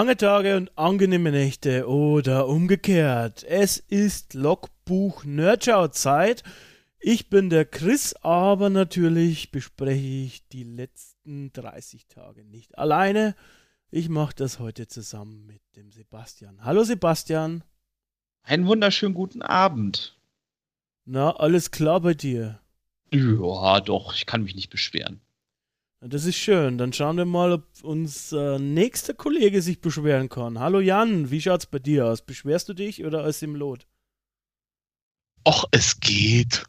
Lange Tage und angenehme Nächte oder umgekehrt. Es ist Logbuch Nerdschau Zeit. Ich bin der Chris, aber natürlich bespreche ich die letzten 30 Tage nicht alleine. Ich mache das heute zusammen mit dem Sebastian. Hallo Sebastian. Einen wunderschönen guten Abend. Na, alles klar bei dir? Ja, doch, ich kann mich nicht beschweren. Das ist schön. Dann schauen wir mal, ob unser nächster Kollege sich beschweren kann. Hallo Jan, wie schaut's bei dir aus? Beschwerst du dich oder ist im Lot? Och, es geht.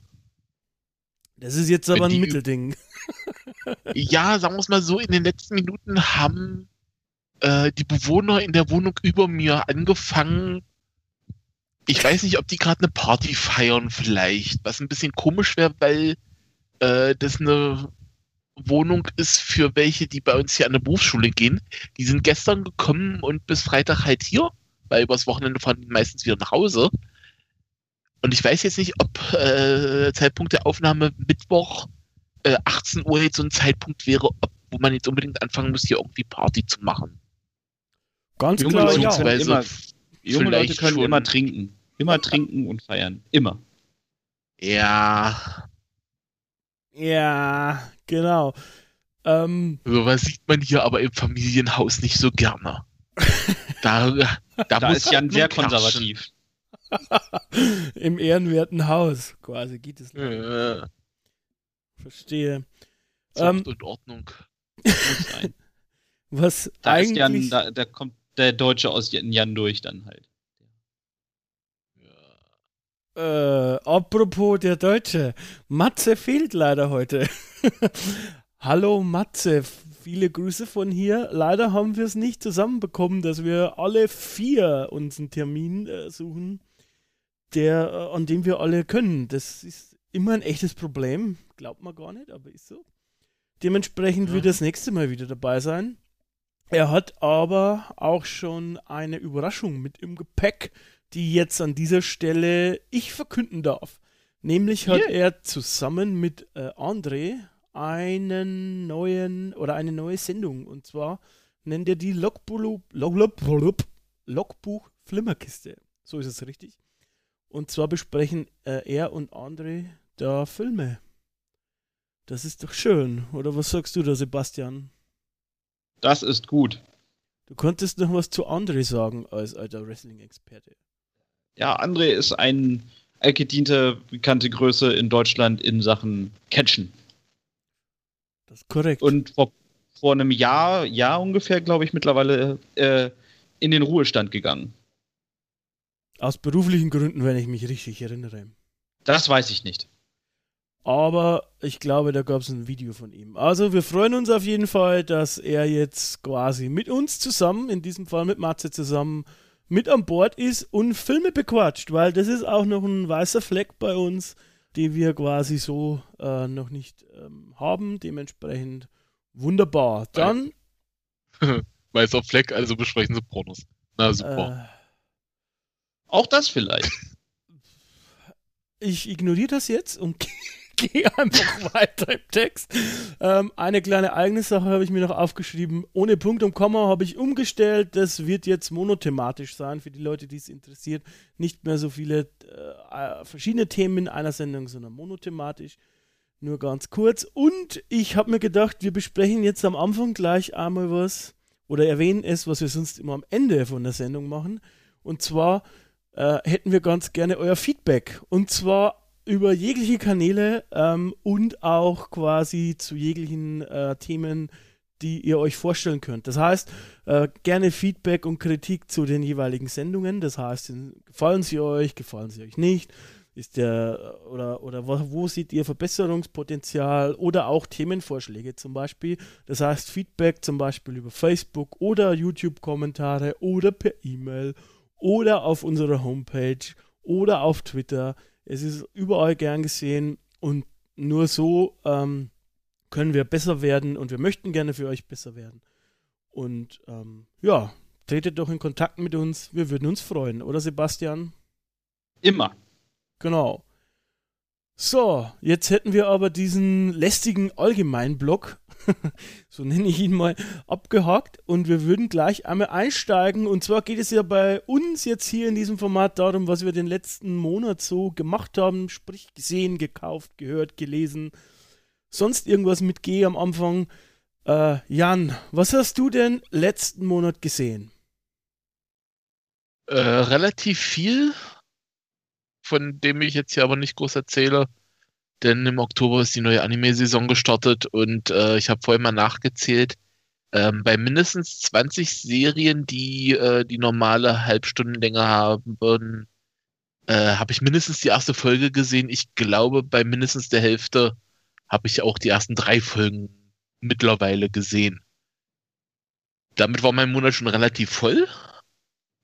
Das ist jetzt aber ein die- Mittelding. Ja, sagen wir es mal so, in den letzten Minuten haben äh, die Bewohner in der Wohnung über mir angefangen. Ich weiß nicht, ob die gerade eine Party feiern vielleicht, was ein bisschen komisch wäre, weil äh, das eine Wohnung ist für welche, die bei uns hier an der Berufsschule gehen. Die sind gestern gekommen und bis Freitag halt hier, weil übers Wochenende fahren die meistens wieder nach Hause. Und ich weiß jetzt nicht, ob äh, Zeitpunkt der Aufnahme Mittwoch äh, 18 Uhr jetzt so ein Zeitpunkt wäre, ob, wo man jetzt unbedingt anfangen muss, hier irgendwie Party zu machen. Ganz Junge klar, Leute ja. immer- Junge Leute können schon- immer trinken. Immer trinken und feiern. Immer. Ja, Ja, genau. Ähm, sowas sieht man hier aber im Familienhaus nicht so gerne. Da, da, Da muss ist Jan sehr konservativ. Im ehrenwerten Haus quasi geht es. Äh, Verstehe. Ähm, und Ordnung. Was Da ist Jan, eigentlich. da, da kommt der Deutsche aus Jan Jan durch dann halt. Äh, apropos der Deutsche. Matze fehlt leider heute. Hallo Matze, viele Grüße von hier. Leider haben wir es nicht zusammenbekommen, dass wir alle vier uns einen Termin äh, suchen, der, äh, an dem wir alle können. Das ist immer ein echtes Problem. Glaubt man gar nicht, aber ist so. Dementsprechend Ja. wird er das nächste Mal wieder dabei sein. Er hat aber auch schon eine Überraschung mit im Gepäck, die jetzt an dieser Stelle ich verkünden darf. Nämlich hat Yeah. er zusammen mit äh, André einen neuen oder eine neue Sendung und zwar nennt er die Logbuch, Logbuch, Logbuch Flimmerkiste. So ist es richtig. Und zwar besprechen äh, er und André da Filme. Das ist doch schön. Oder was sagst du da, Sebastian? Das ist gut. Du konntest noch was zu André sagen als alter Wrestling-Experte. Ja, André ist ein altgediente, bekannte Größe in Deutschland in Sachen Catchen. Das ist korrekt. Und vor, vor einem Jahr, Jahr ungefähr, glaube ich, mittlerweile äh, in den Ruhestand gegangen. Aus beruflichen Gründen, wenn ich mich richtig erinnere. Das weiß ich nicht. Aber ich glaube, da gab es ein Video von ihm. Also wir freuen uns auf jeden Fall, dass er jetzt quasi mit uns zusammen, in diesem Fall mit Matze zusammen, mit an Bord ist und Filme bequatscht, weil das ist auch noch ein weißer Fleck bei uns, den wir quasi so äh, noch nicht ähm, haben. Dementsprechend wunderbar. Dann Weißer Fleck, also besprechen sie Pornos. Na super. äh, Auch das vielleicht. ich ignoriere das jetzt und gehe einfach weiter im Text. Ähm, eine kleine eigene Sache habe ich mir noch aufgeschrieben. Ohne Punkt und Komma habe ich umgestellt. Das wird jetzt monothematisch sein für die Leute, die es interessiert. Nicht mehr so viele äh, verschiedene Themen in einer Sendung, sondern monothematisch. Nur ganz kurz. Und ich habe mir gedacht, wir besprechen jetzt am Anfang gleich einmal was oder erwähnen es, was wir sonst immer am Ende von der Sendung machen. Und zwar äh, hätten wir ganz gerne euer Feedback. Und zwar über jegliche Kanäle ähm, und auch quasi zu jeglichen äh, Themen, die ihr euch vorstellen könnt. Das heißt, äh, gerne Feedback und Kritik zu den jeweiligen Sendungen. Das heißt, gefallen sie euch, gefallen sie euch nicht. ist der oder oder wo, wo seht ihr Verbesserungspotenzial oder auch Themenvorschläge zum Beispiel? Das heißt Feedback zum Beispiel über Facebook oder YouTube-Kommentare oder per E-Mail oder auf unserer Homepage oder auf Twitter. Es ist überall gern gesehen und nur so ähm, können wir besser werden und wir möchten gerne für euch besser werden. Und ähm, ja, tretet doch in Kontakt mit uns. Wir würden uns freuen, oder Sebastian? Immer. Genau. So, jetzt hätten wir aber diesen lästigen Allgemeinblock, so nenne ich ihn mal, abgehakt und wir würden gleich einmal einsteigen. Und zwar geht es ja bei uns jetzt hier in diesem Format darum, was wir den letzten Monat so gemacht haben, sprich gesehen, gekauft, gehört, gelesen, sonst irgendwas mit G am Anfang. Äh, Jan, was hast du denn letzten Monat gesehen? Äh, relativ viel, von dem ich jetzt hier aber nicht groß erzähle. Denn im Oktober ist die neue Anime-Saison gestartet und äh, ich habe vorhin mal nachgezählt. Ähm, bei mindestens 20 Serien, die äh, die normale Halbstundenlänge haben, äh, habe ich mindestens die erste Folge gesehen. Ich glaube, bei mindestens der Hälfte habe ich auch die ersten drei Folgen mittlerweile gesehen. Damit war mein Monat schon relativ voll.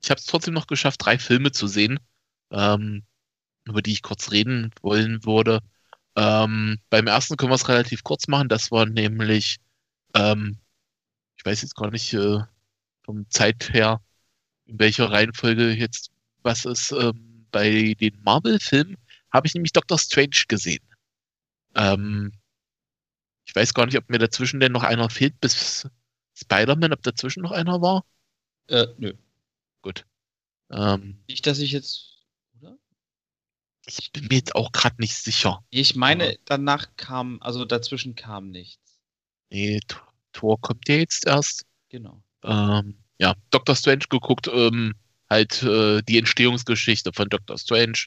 Ich habe es trotzdem noch geschafft, drei Filme zu sehen, ähm, über die ich kurz reden wollen würde. Ähm, beim ersten können wir es relativ kurz machen. Das war nämlich, ähm, ich weiß jetzt gar nicht äh, vom Zeit her, in welcher Reihenfolge jetzt was ist. Ähm, bei den Marvel-Filmen habe ich nämlich Doctor Strange gesehen. Ähm, ich weiß gar nicht, ob mir dazwischen denn noch einer fehlt bis Spider-Man, ob dazwischen noch einer war. Äh, nö. Gut. Ähm, Nicht, dass ich jetzt. Ich bin mir jetzt auch gerade nicht sicher. Ich meine, Ja. danach kam, also dazwischen kam nichts. Nee, Tor kommt ja jetzt erst. Genau. Ähm, ja, Doctor Strange geguckt, ähm, halt äh, die Entstehungsgeschichte von Doctor Strange.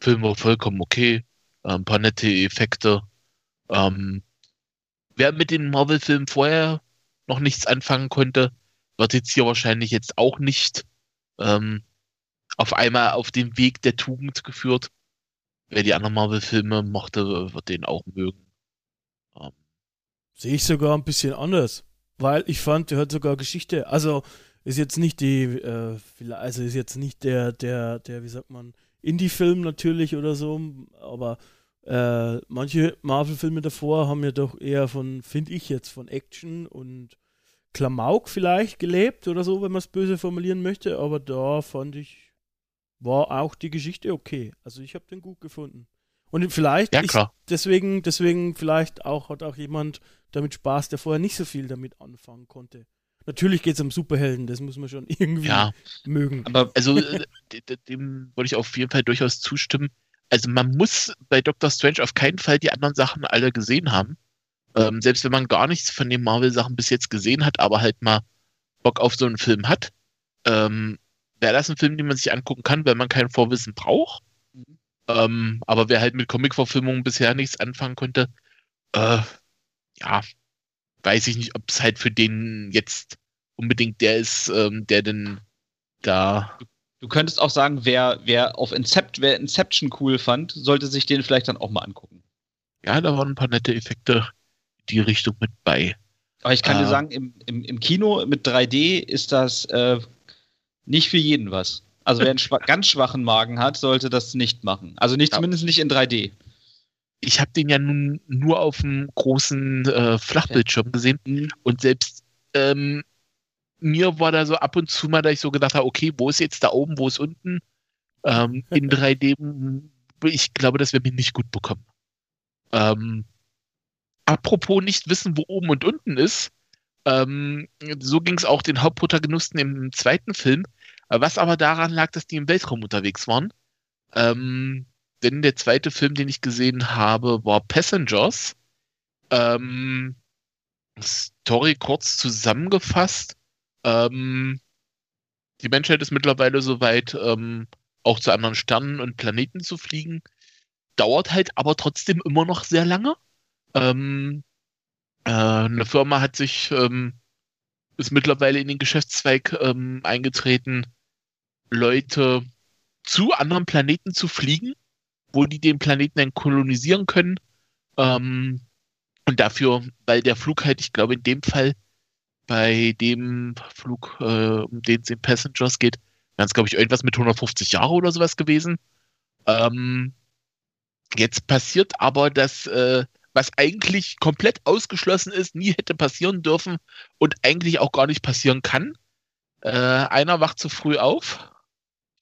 Film war vollkommen okay. Äh, ein paar nette Effekte. Ähm, wer mit den Marvel-Filmen vorher noch nichts anfangen konnte, wird jetzt hier wahrscheinlich jetzt auch nicht ähm, auf einmal auf den Weg der Tugend geführt. Wer die anderen Marvel-Filme mochte, wird den auch mögen. Ähm, Sehe ich sogar ein bisschen anders. Weil ich fand, der hat sogar Geschichte. Also ist jetzt nicht die, äh, also ist jetzt nicht der, der, der, wie sagt man, Indie-Film natürlich oder so, aber äh, manche Marvel-Filme davor haben ja doch eher von, finde ich jetzt, von Action und Klamauk vielleicht gelebt oder so, wenn man es böse formulieren möchte, aber da fand ich, war auch die Geschichte okay. Also ich habe den gut gefunden. Und vielleicht, ja, ich, deswegen, deswegen vielleicht auch hat auch jemand damit Spaß, der vorher nicht so viel damit anfangen konnte. Natürlich geht es um Superhelden, das muss man schon irgendwie Ja, mögen. Aber also de- de- dem würde ich auf jeden Fall durchaus zustimmen. Also man muss bei Doctor Strange auf keinen Fall die anderen Sachen alle gesehen haben. Ähm, selbst wenn man gar nichts von den Marvel-Sachen bis jetzt gesehen hat, aber halt mal Bock auf so einen Film hat, ähm, wäre das ein Film, den man sich angucken kann, wenn man kein Vorwissen braucht. Mhm. Ähm, aber wer halt mit Comic-Verfilmungen bisher nichts anfangen konnte, äh, ja, weiß ich nicht, ob es halt für den jetzt unbedingt der ist, ähm, der denn da du könntest auch sagen, wer, wer auf Incept, wer Inception cool fand, sollte sich den vielleicht dann auch mal angucken. Ja, da waren ein paar nette Effekte in die Richtung mit bei. Aber ich kann Ah. dir sagen, im, im, im Kino mit 3D ist das äh, nicht für jeden was. Also wer einen schwa ganz schwachen Magen hat, sollte das nicht machen. Also nicht Ja. zumindest nicht in 3D. Ich habe den ja nun nur auf dem großen äh, Flachbildschirm gesehen und selbst ähm, mir war da so ab und zu mal, da ich so gedacht habe, okay, wo ist jetzt da oben, wo ist unten? Ähm, in 3D, m, ich glaube, das wäre mir nicht gut bekommen. Ähm, apropos nicht wissen, wo oben und unten ist, ähm, so ging es auch den Hauptprotagonisten im zweiten Film, was aber daran lag, dass die im Weltraum unterwegs waren. Ähm, denn der zweite Film, den ich gesehen habe, war Passengers. Ähm, Story kurz zusammengefasst. Ähm, die Menschheit ist mittlerweile soweit, ähm, auch zu anderen Sternen und Planeten zu fliegen. Dauert halt aber trotzdem immer noch sehr lange. Ähm, äh, eine Firma hat sich, ähm, ist mittlerweile in den Geschäftszweig ähm, eingetreten, Leute zu anderen Planeten zu fliegen wo die den Planeten dann kolonisieren können. Ähm, und dafür, weil der Flug halt, ich glaube, in dem Fall bei dem Flug, äh, um den es in Passengers geht, wären es, glaube ich, irgendwas mit 150 Jahre oder sowas gewesen. Ähm, jetzt passiert aber das, äh, was eigentlich komplett ausgeschlossen ist, nie hätte passieren dürfen und eigentlich auch gar nicht passieren kann. Äh, einer wacht zu früh auf.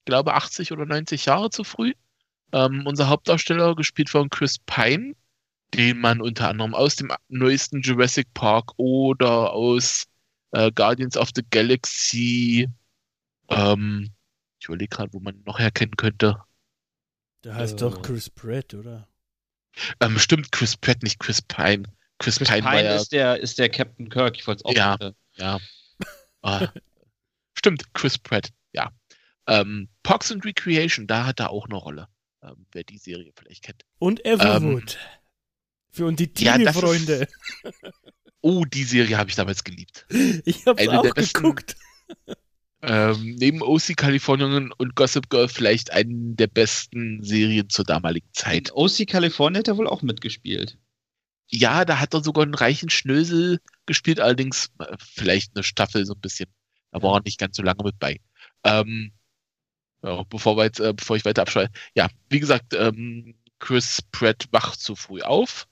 Ich glaube 80 oder 90 Jahre zu früh. Ähm, unser Hauptdarsteller, gespielt von Chris Pine, den man unter anderem aus dem neuesten Jurassic Park oder aus äh, Guardians of the Galaxy, ähm, ich überlege gerade, wo man noch herkennen könnte. Der heißt Äh. doch Chris Pratt, oder? Ähm, stimmt, Chris Pratt, nicht Chris Pine. Chris, Chris Pine, war Pine ist, der, ist der Captain Kirk, ich wollte es auch Ja. sagen. ja. Ah, stimmt, Chris Pratt. Ähm, Parks and Recreation, da hat er auch eine Rolle. Ähm, wer die Serie vielleicht kennt. Und Everwood. Für und die Ja, Teenie-Freunde. Oh, die Serie habe ich damals geliebt. Ich hab's eine auch der besten- geguckt. Ähm, neben OC Kalifornien und Gossip Girl vielleicht eine der besten Serien zur damaligen In Zeit. OC California hat er wohl auch mitgespielt. Ja, da hat er sogar einen reichen Schnösel gespielt, allerdings äh, vielleicht eine Staffel so ein bisschen. Da war er nicht ganz so lange mit bei. Ähm, ja, bevor, wir jetzt, äh, bevor ich weiter abschreibe. Ja, wie gesagt, ähm, Chris Pratt wacht zu früh auf,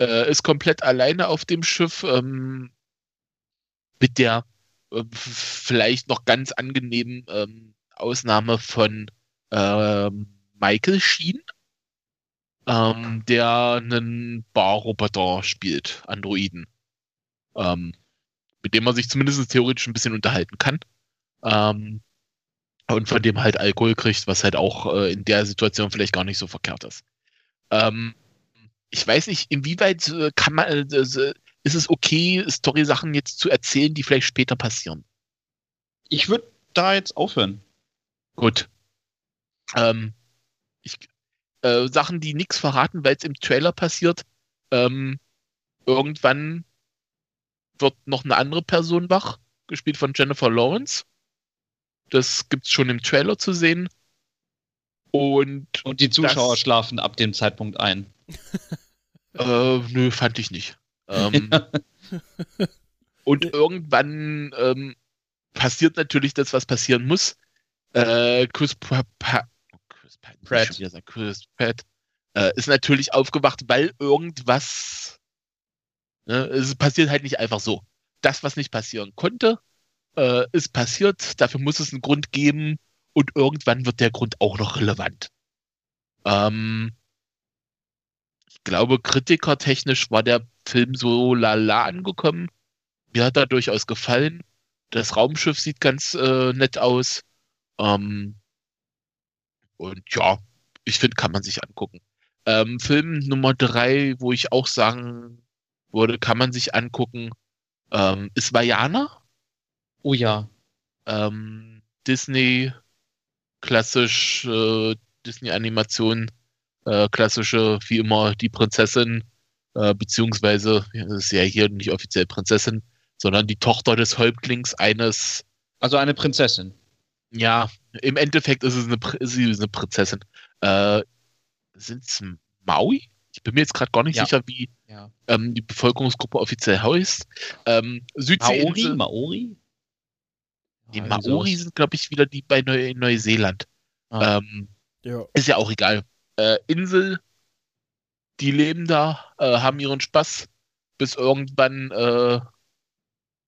äh, ist komplett alleine auf dem Schiff ähm, mit der äh, vielleicht noch ganz angenehmen ähm, Ausnahme von ähm, Michael Sheen, ähm, der einen Barroboter spielt, Androiden, ähm, mit dem man sich zumindest theoretisch ein bisschen unterhalten kann. Und von dem halt Alkohol kriegt, was halt auch äh, in der Situation vielleicht gar nicht so verkehrt ist. Ähm, ich weiß nicht, inwieweit äh, kann man, äh, äh, ist es okay, Story-Sachen jetzt zu erzählen, die vielleicht später passieren? Ich würde da jetzt aufhören. Gut. Ähm, ich, äh, Sachen, die nichts verraten, weil es im Trailer passiert. Ähm, irgendwann wird noch eine andere Person wach, gespielt von Jennifer Lawrence. Das gibt's schon im Trailer zu sehen. Und Und die Zuschauer Das- schlafen ab dem Zeitpunkt ein. äh, nö, fand ich nicht. Ähm, und irgendwann ähm, passiert natürlich das, was passieren muss. Äh, Chris, pa pa Chris Pratt, sagen, Chris Pratt äh, ist natürlich aufgewacht, weil irgendwas. Ne, es passiert halt nicht einfach so. Das, was nicht passieren konnte, äh, ist passiert. Dafür muss es einen Grund geben und irgendwann wird der Grund auch noch relevant. Ähm, ich glaube, kritikertechnisch war der Film so lala angekommen. Mir hat er durchaus gefallen. Das Raumschiff sieht ganz äh, nett aus. Ähm, und ja, ich finde, kann man sich angucken. Ähm, Film Nummer drei, wo ich auch sagen würde, kann man sich angucken, ähm, ist Vajana. Oh ja. Ähm, Disney, klassisch äh, Disney-Animation, äh, klassische, wie immer, die Prinzessin, äh, beziehungsweise, das ist ja hier nicht offiziell Prinzessin, sondern die Tochter des Häuptlings eines, Also eine Prinzessin. ja, im Endeffekt ist es eine, ist eine Prinzessin. Äh, Sind es Maui? Ich bin mir jetzt gerade gar nicht Ja. sicher, wie Ja. ähm, die Bevölkerungsgruppe offiziell heißt. Ähm, Maori? Südseeinsel. Maori? Die Ja, Maori sind, glaube ich, wieder die bei Neu Neuseeland. Ah. Ähm, Ja. ist ja auch egal. Äh, Insel, die leben da, äh, haben ihren Spaß, bis irgendwann äh,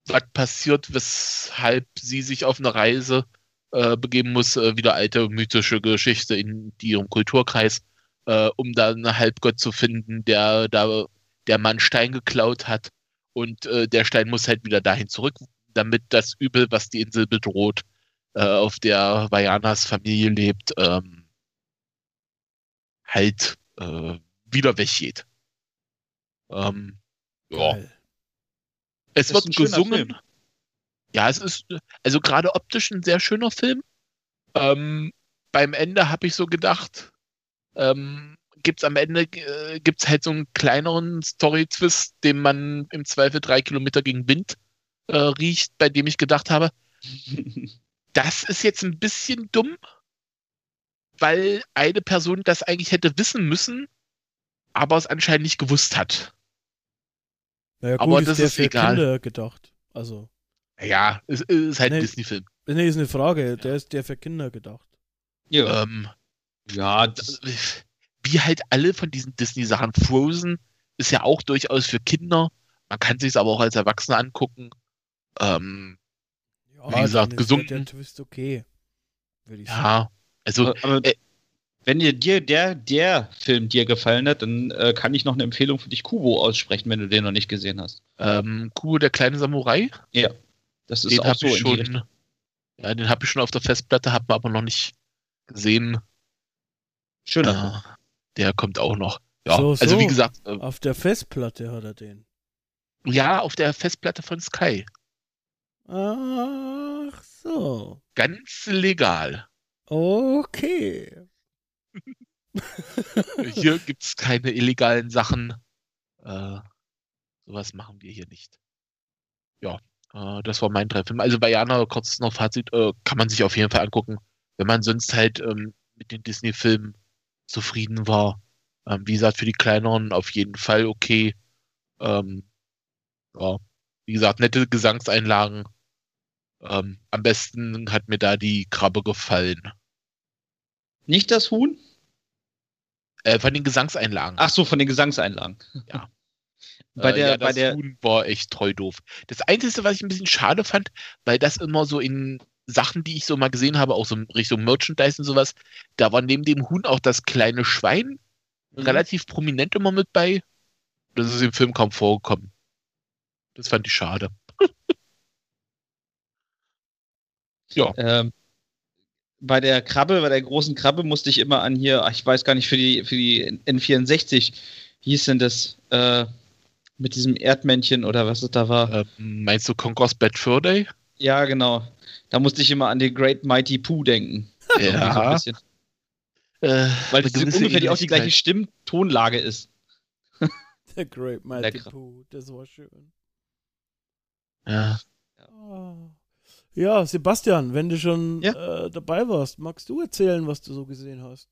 was passiert, weshalb sie sich auf eine Reise äh, begeben muss, äh, wieder alte mythische Geschichte in ihrem Kulturkreis, äh, um da einen Halbgott zu finden, der da der Mann Stein geklaut hat und äh, der Stein muss halt wieder dahin zurück, damit das Übel, was die Insel bedroht, äh, auf der Vajanas Familie lebt, ähm, halt äh, wieder weggeht. Ähm, ja. Es Ist wird gesungen. Ja, es ist also gerade optisch ein sehr schöner Film. Ähm, beim Ende habe ich so gedacht, ähm, gibt's am Ende äh, gibt's halt so einen kleineren Story-Twist, den man im Zweifel drei Kilometer gegen Wind äh, riecht, bei dem ich gedacht habe, das ist jetzt ein bisschen dumm, weil eine Person das eigentlich hätte wissen müssen, aber es anscheinend nicht gewusst hat. Naja, gut, Aber ist das der ist für egal. Kinder gedacht. Also, Ja, es ist halt Nee. ein Disney-Film. nee, ist eine Frage. Der ist der für Kinder gedacht. Ja, Ähm, ja das, wie halt alle von diesen Disney-Sachen. Frozen ist ja auch durchaus für Kinder. Man kann sich aber auch als Erwachsener angucken. Ähm, Ja, Wie gesagt, ist gesunken. Der, Twist okay. Würde ich sagen. ja, also aber äh, wenn dir, dir der, der Film dir gefallen hat, dann äh, kann ich noch eine Empfehlung für dich Kubo aussprechen, wenn du den noch nicht gesehen hast. ähm, Kubo, der kleine Samurai, Das ist den auch habe so ich in die Richtung. schon, ja, den habe ich schon auf der Festplatte, habe aber noch nicht gesehen. Schöner. Äh, der kommt auch noch. Ja, So, also so. wie gesagt, äh, Auf der Festplatte hat er den. ja, auf der Festplatte von Sky. Ach so. Ganz legal. Okay. Hier gibt's keine illegalen Sachen. Äh, sowas machen wir hier nicht. Ja, äh, das war mein drei Filme. Also bei Jana, kurz noch Fazit, äh, kann man sich auf jeden Fall angucken, wenn man sonst halt ähm, mit den Disney-Filmen zufrieden war. Ähm, wie gesagt, für die kleineren auf jeden Fall okay. Ähm, ja, wie gesagt, nette Gesangseinlagen. Ähm, am besten hat mir da die Krabbe gefallen. Nicht das Huhn? Äh, von den Gesangseinlagen. Ach so, von den Gesangseinlagen. Ja. Bei Äh, der, ja, bei das der, Huhn war echt treu doof. Das Einzige, was ich ein bisschen schade fand, weil das immer so in Sachen, die ich so mal gesehen habe, auch so in Richtung Merchandise und sowas, da war neben dem Huhn auch das kleine Schwein Mhm. relativ prominent immer mit bei. Das ist im Film kaum vorgekommen. Das fand ich schade. ja. ähm, bei der Krabbe, bei der großen Krabbe musste ich immer an hier, ach, ich weiß gar nicht, für die, für die N64, wie hieß denn das, äh, mit diesem Erdmännchen oder was es da war. Ähm, meinst du Conquest Bad Fur Day? Ja, genau. Da musste ich immer an den Great Mighty Pooh denken. Irgendwie so. Äh, Weil das ungefähr die, auch die gleiche. Stimmtonlage ist. Der Great Mighty. Pooh, das war schön. Ja. Ja, Sebastian, wenn du schon Ja? äh, dabei warst, magst du erzählen, was du so gesehen hast?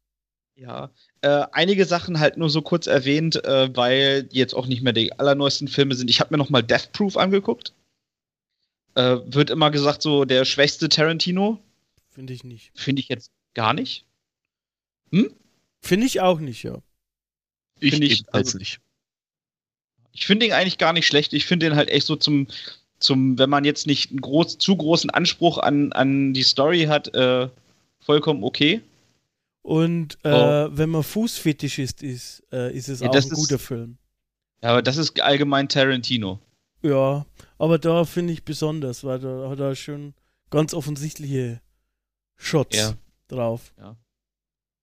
Ja, äh, einige Sachen halt nur so kurz erwähnt, äh, weil jetzt auch nicht mehr die allerneuesten Filme sind. Ich habe mir noch mal Death Proof angeguckt. Äh, wird immer gesagt, so der schwächste Tarantino. Finde ich nicht. Finde ich jetzt gar nicht. Finde ich auch nicht, ja. Ich, Finde ich, also- nicht. Ich finde ihn eigentlich gar nicht schlecht. Ich finde ihn halt echt so zum, zum, wenn man jetzt nicht einen groß, zu großen Anspruch an, an die Story hat, äh, vollkommen okay. Und äh, wenn man Fußfetischist ist, äh, ist es Oh. Ja, auch ein ist- guter Film. Ja, aber das ist allgemein Tarantino. Ja, aber da finde ich besonders, weil da hat er schon ganz offensichtliche Shots Ja. drauf.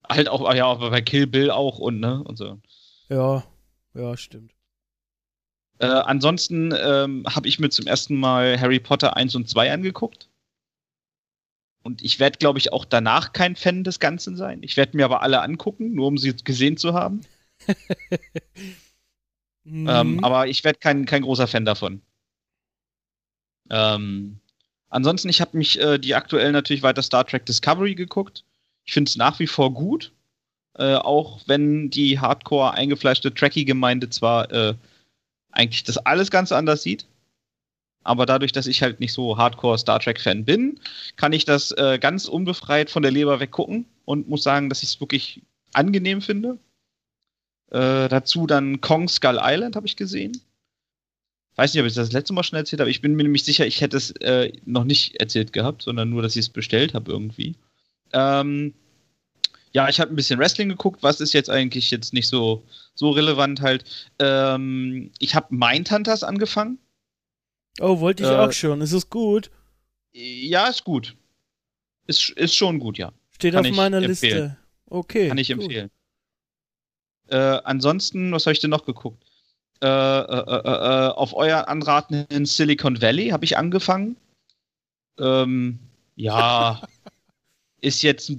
Halt auch, ja, aber bei Kill Bill auch und, ne, und so. Ja, ja, stimmt. Äh, ansonsten ähm, habe ich mir zum ersten Mal Harry Potter 1 und 2 angeguckt. Und ich werde, glaube ich, auch danach kein Fan des Ganzen sein. Ich werde mir aber alle angucken, nur um sie gesehen zu haben. Mhm. Ähm, aber ich werde kein, kein großer Fan davon. Ähm, ansonsten, ich habe mich äh, die aktuell natürlich weiter Star Trek Discovery geguckt. Ich finde es nach wie vor gut. Äh, auch wenn die hardcore eingefleischte Trekkie-Gemeinde zwar äh, eigentlich das alles ganz anders sieht. Aber dadurch, dass ich halt nicht so hardcore Star Trek-Fan bin, kann ich das äh, ganz unbefreit von der Leber weggucken und muss sagen, dass ich es wirklich angenehm finde. Äh, dazu dann Kong Skull Island habe ich gesehen. Weiß nicht, ob ich das, letzte Mal schon erzählt habe. Ich bin mir nämlich sicher, ich hätte es äh, noch nicht erzählt gehabt, sondern nur, dass ich es bestellt habe irgendwie. Ähm, ja, ich habe ein bisschen Wrestling geguckt. Was ist jetzt eigentlich jetzt nicht so, so relevant halt? Ähm, ich habe Mindhunters angefangen. oh, wollte ich äh, auch schon. Ist es gut? Ja, ist gut. Ist, ist schon gut, ja. Steht kann auf meiner empfehlen. Liste. Okay. Kann ich gut. empfehlen. Äh, ansonsten, was habe ich denn noch geguckt? Äh, äh, äh, äh, auf euer Anraten in Silicon Valley habe ich angefangen. Ähm, ja, ist jetzt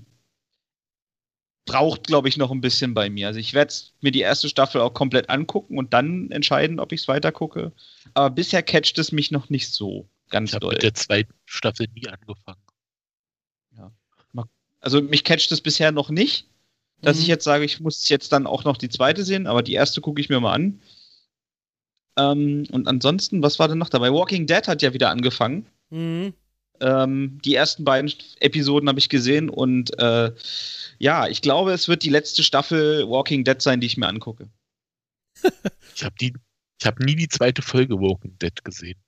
braucht, glaube ich, noch ein bisschen bei mir. Also ich werde mir die erste Staffel auch komplett angucken und dann entscheiden, ob ich es weiter gucke. Aber bisher catcht es mich noch nicht so ganz Ich habe doll. mit der zweiten Staffel nie angefangen. Also mich catcht es bisher noch nicht. dass Mhm. ich jetzt sage, ich muss jetzt dann auch noch die zweite sehen, aber die erste gucke ich mir mal an. Ähm, und ansonsten, was war denn noch dabei? Walking Dead hat ja wieder angefangen. Mhm. Ähm, die ersten beiden Episoden habe ich gesehen und äh, ja, ich glaube, es wird die letzte Staffel Walking Dead sein, die ich mir angucke. Ich habe die, ich habe nie die zweite Folge Walking Dead gesehen.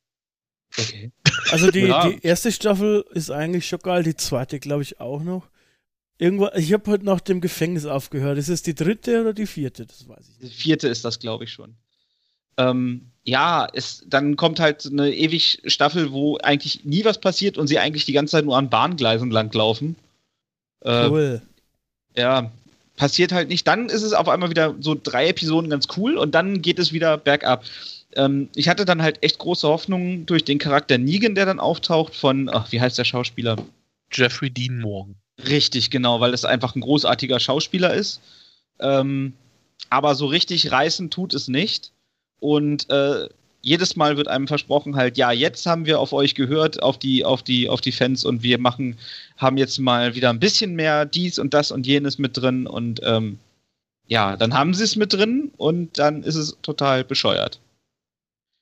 Okay. Also die, Ja. die erste Staffel ist eigentlich schon geil, die zweite glaube ich auch noch. Irgendwo, ich habe heute nach dem Gefängnis aufgehört. Ist es die dritte oder die vierte? Das weiß ich Die nicht. vierte ist das, glaube ich, schon. Ähm, ja, es, dann kommt halt eine ewig Staffel, wo eigentlich nie was passiert und sie eigentlich die ganze Zeit nur an Bahngleisen langlaufen. Äh, Cool. Ja, passiert halt nicht. Dann ist es auf einmal wieder so drei Episoden ganz cool und dann geht es wieder bergab. Ähm, ich hatte dann halt echt große Hoffnungen durch den Charakter Negan, der dann auftaucht, von, ach, wie heißt der Schauspieler? Jeffrey Dean Morgan. Richtig, genau, weil es einfach ein großartiger Schauspieler ist. Ähm, aber so richtig reißen tut es nicht. Und äh, jedes Mal wird einem versprochen, halt, ja, jetzt haben wir auf euch gehört, auf die, auf die, auf die Fans und wir machen, haben jetzt mal wieder ein bisschen mehr dies und das und jenes mit drin und ähm, ja, dann haben sie es mit drin und dann ist es total bescheuert.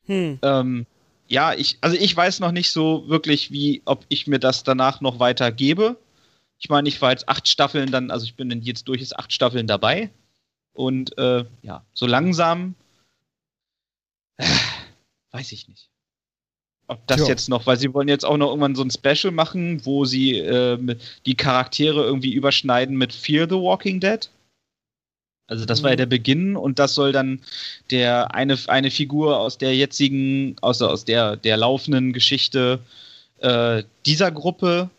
Hm. Ähm, ja, ich, also ich weiß noch nicht so wirklich, wie, ob ich mir das danach noch weiter gebe. Ich meine, ich war jetzt acht Staffeln dann, also ich bin jetzt durch jetzt acht Staffeln dabei. Und äh, ja, so langsam äh, weiß ich nicht. Ob das Tja. jetzt noch, weil sie wollen jetzt auch noch irgendwann so ein Special machen, wo sie äh, die Charaktere irgendwie überschneiden mit Fear the Walking Dead. Also das war ja Mhm. der Beginn und das soll dann der eine, eine Figur aus der jetzigen, aus, aus der, der laufenden Geschichte äh, dieser Gruppe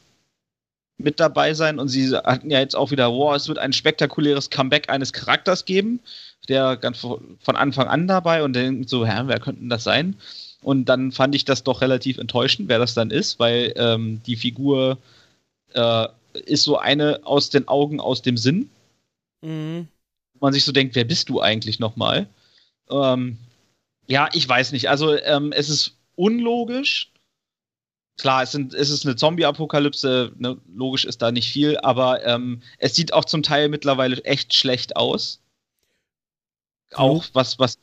mit dabei sein. Und sie hatten ja jetzt auch wieder, wow, es wird ein spektakuläres Comeback eines Charakters geben, der ganz von Anfang an dabei und dann so, hä, wer könnte denn das sein? Und dann fand ich das doch relativ enttäuschend, wer das dann ist, weil ähm, die Figur äh, ist so eine aus den Augen, aus dem Sinn Mhm. man sich so denkt, wer bist du eigentlich nochmal? Ähm, ja, ich weiß nicht. Also ähm, es ist unlogisch. Klar, es, sind, es ist eine Zombie-Apokalypse, ne, logisch ist da nicht viel, aber ähm, es sieht auch zum Teil mittlerweile echt schlecht aus. Auch was, was.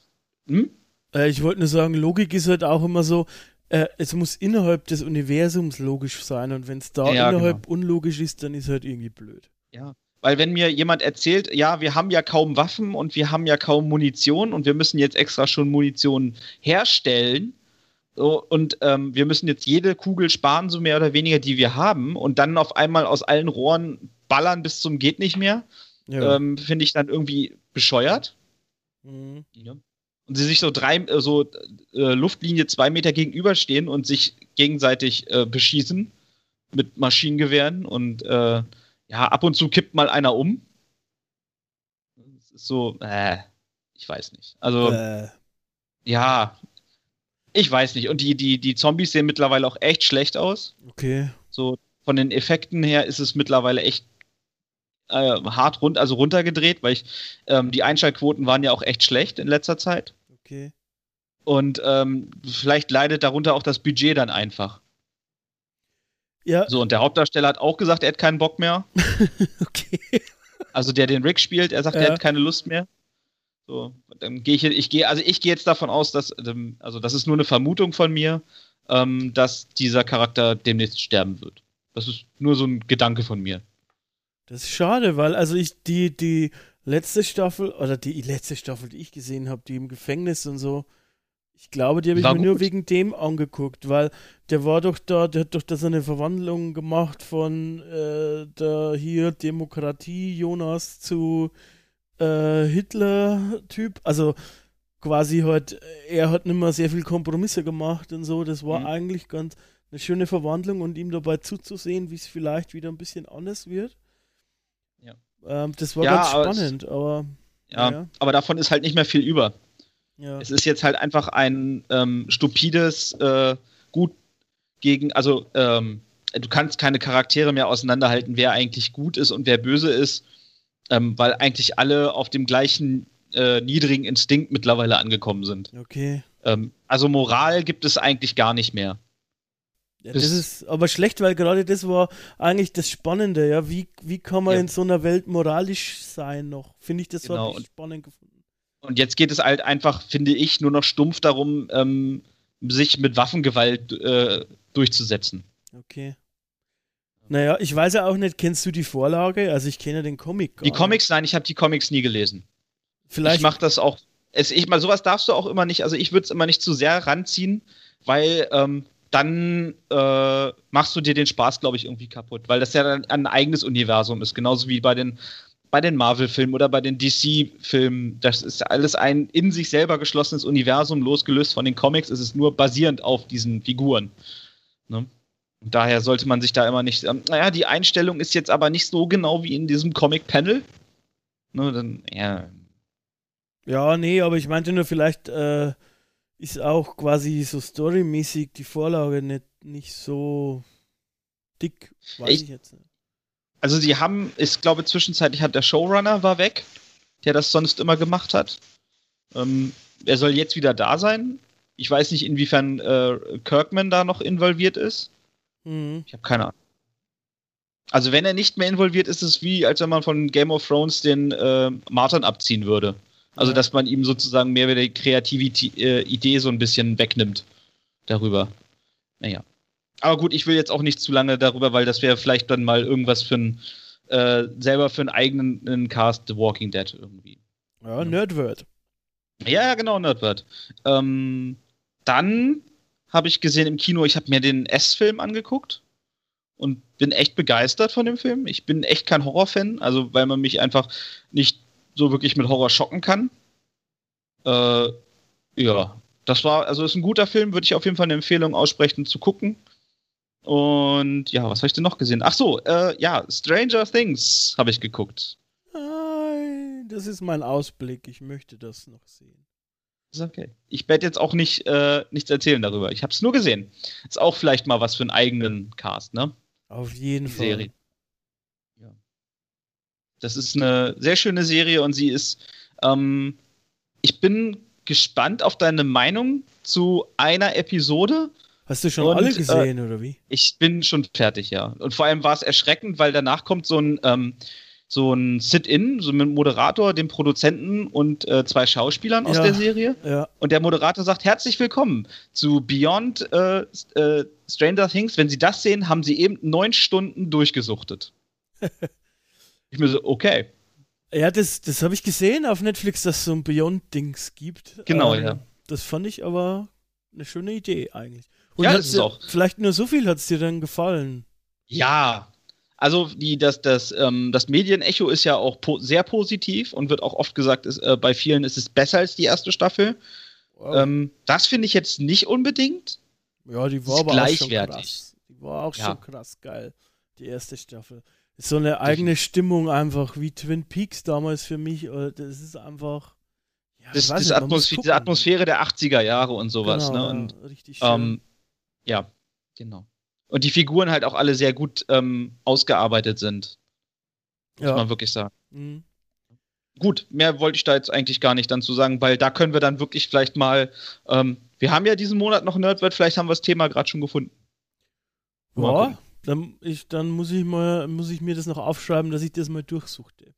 Hm? Äh, ich wollte nur sagen, Logik ist halt auch immer so, äh, es muss innerhalb des Universums logisch sein und wenn es da Ja, innerhalb unlogisch ist, dann ist halt irgendwie blöd. Weil wenn mir jemand erzählt, ja, wir haben ja kaum Waffen und wir haben ja kaum Munition und wir müssen jetzt extra schon Munition herstellen so, und ähm, wir müssen jetzt jede Kugel sparen, so mehr oder weniger, die wir haben und dann auf einmal aus allen Rohren ballern bis zum geht nicht mehr, Ja. ähm, finde ich dann irgendwie bescheuert. Mhm. Und sie sich so drei, äh, so äh, Luftlinie zwei Meter gegenüberstehen und sich gegenseitig äh, beschießen mit Maschinengewehren und äh, ja, ab und zu kippt mal einer um. Das ist so, äh, ich weiß nicht. Also, Äh, ja, ich weiß nicht. Und die, die, die Zombies sehen mittlerweile auch echt schlecht aus. okay. So von den Effekten her ist es mittlerweile echt äh, hart rund, also runtergedreht, weil ich, ähm, die Einschaltquoten waren ja auch echt schlecht in letzter Zeit. Okay. Und ähm, vielleicht leidet darunter auch das Budget dann einfach. Ja, So, und der Hauptdarsteller hat auch gesagt, er hat keinen Bock mehr. okay. Also der den Rick spielt, er sagt, Ja. er hat keine Lust mehr. So, dann gehe ich, ich gehe, also ich gehe jetzt davon aus, dass, ähm, also das ist nur eine Vermutung von mir, ähm, dass dieser Charakter demnächst sterben wird. Das ist nur so ein Gedanke von mir. Das ist schade, weil also ich die die letzte Staffel oder die letzte Staffel, die ich gesehen habe, die im Gefängnis und so, ich glaube, die habe ich War mir nur wegen dem angeguckt, weil der war doch da, der hat doch da so eine Verwandlung gemacht von äh, der hier Demokratie Jonas zu äh, Hitler-Typ. Also quasi halt, er hat nicht mehr sehr viel Kompromisse gemacht und so. Das war Mhm. eigentlich ganz eine schöne Verwandlung und ihm dabei zuzusehen, wie es vielleicht wieder ein bisschen anders wird. Ähm, das war Ja, ganz aber es- spannend, aber Ja, Ja. aber davon ist halt nicht mehr viel über. ja. Es ist jetzt halt einfach ein ähm, stupides äh, Gut gegen, also ähm, du kannst keine Charaktere mehr auseinanderhalten, wer eigentlich gut ist und wer böse ist, ähm, weil eigentlich alle auf dem gleichen äh, niedrigen Instinkt mittlerweile angekommen sind. Okay. Ähm, also Moral gibt es eigentlich gar nicht mehr. Ja, das ist aber schlecht, weil gerade das war eigentlich das Spannende, ja. Wie, wie kann man Ja. in so einer Welt moralisch sein noch? Finde ich das so Genau, und- spannend gefunden. Und jetzt geht es halt einfach, finde ich, nur noch stumpf darum, ähm, sich mit Waffengewalt äh, durchzusetzen. Okay. Naja, ich weiß ja auch nicht, kennst du die Vorlage? Also ich kenne ja den Comic. Die. Comics, nein, ich habe die Comics nie gelesen. Vielleicht Ich mache das auch. Es, ich mal, sowas darfst du auch immer nicht. Also ich würde es immer nicht zu sehr ranziehen, weil ähm, dann äh, machst du dir den Spaß, glaube ich, irgendwie kaputt, weil das ja dann ein eigenes Universum ist, genauso wie bei den bei den Marvel-Filmen oder bei den DC-Filmen. Das ist alles ein in sich selber geschlossenes Universum, losgelöst von den Comics. Es ist nur basierend auf diesen Figuren. Ne? Daher sollte man sich da immer nicht. Ähm, naja, die Einstellung ist jetzt aber nicht so genau wie in diesem Comic-Panel. Ne, dann, ja, Ja, nee, aber ich meinte nur, vielleicht äh, ist auch quasi so storymäßig die Vorlage nicht, nicht so dick. Weiß ich, Ich- jetzt nicht. Also sie haben, ich glaube zwischenzeitlich hat der Showrunner war weg, der das sonst immer gemacht hat. Ähm, er soll jetzt wieder da sein. Ich weiß nicht, inwiefern äh, Kirkman da noch involviert ist. Mhm. Ich habe keine Ahnung. Also wenn er nicht mehr involviert ist, ist es wie, als wenn man von Game of Thrones den äh, Martin abziehen würde. Also dass man ihm sozusagen mehr wieder die kreative äh, Idee so ein bisschen wegnimmt darüber. Naja. Aber gut, ich will jetzt auch nicht zu lange darüber, weil das wäre vielleicht dann mal irgendwas für ein äh, selber für einen eigenen einen Cast The Walking Dead irgendwie. Ja, Nerdword. Ja, ja, genau, Nerdword. Ähm, dann habe ich gesehen im Kino, ich habe mir den S-Film angeguckt und bin echt begeistert von dem Film. Ich bin echt kein Horrorfan, also weil man mich einfach nicht so wirklich mit Horror schocken kann. Äh, ja, das war, also ist ein guter Film, würde ich auf jeden Fall eine Empfehlung aussprechen zu gucken. Und ja, was habe ich denn noch gesehen? Ach so, äh, ja, Stranger Things habe ich geguckt. Nein, das ist mein Ausblick. Ich möchte das noch sehen. Ist okay. Ich werde jetzt auch nicht äh, nichts erzählen darüber. Ich habe es nur gesehen. Ist auch vielleicht mal was für einen eigenen Cast, ne? Auf jeden Fall. Serie. Das ist eine sehr schöne Serie und sie ist. Ähm, ich bin gespannt auf deine Meinung zu einer Episode. Hast du schon Und, alle äh, gesehen, oder wie? Ich bin schon fertig, ja. Und vor allem war es erschreckend, weil danach kommt so ein, ähm, so ein Sit-In, so ein Moderator, dem Produzenten und äh, zwei Schauspielern aus Ja. der Serie. Ja. Und der Moderator sagt: Herzlich willkommen zu Beyond äh, äh, Stranger Things. Wenn Sie das sehen, haben Sie eben neun Stunden durchgesuchtet. ich mir so, okay. Ja, das, das habe ich gesehen auf Netflix, dass es so ein Beyond-Dings gibt. Genau, Ähm, ja. Das fand ich aber eine schöne Idee eigentlich. Und Ja, das ist dir- auch. Vielleicht nur so viel hat es dir dann gefallen. Ja. Also die, das, das, ähm, das Medienecho ist ja auch po sehr positiv und wird auch oft gesagt, ist, äh, bei vielen ist es besser als die erste Staffel. Wow. Ähm, das finde ich jetzt nicht unbedingt. ja, die war aber auch schon gleichwertig. krass. Die war auch Ja. schon krass geil. Die erste Staffel. So eine eigene Stimmung einfach wie Twin Peaks damals für mich. Das ist einfach. Ja, Das, das nicht, man muss Atmos gucken. diese Atmosphäre der 80er Jahre und sowas. Genau, ne? ja, Und richtig schön. Ähm, ja, genau. Und die Figuren halt auch alle sehr gut ähm, ausgearbeitet sind, muss ja. man wirklich sagen. Mhm. Gut, mehr wollte ich da jetzt eigentlich gar nicht dann zu sagen, weil da können wir dann wirklich vielleicht mal, ähm, wir haben ja diesen Monat noch Nerdwert, vielleicht haben wir das Thema gerade schon gefunden. Ja. Dann, ich, dann muss ich mal, muss ich mir das noch aufschreiben, dass ich das mal durchsuchte.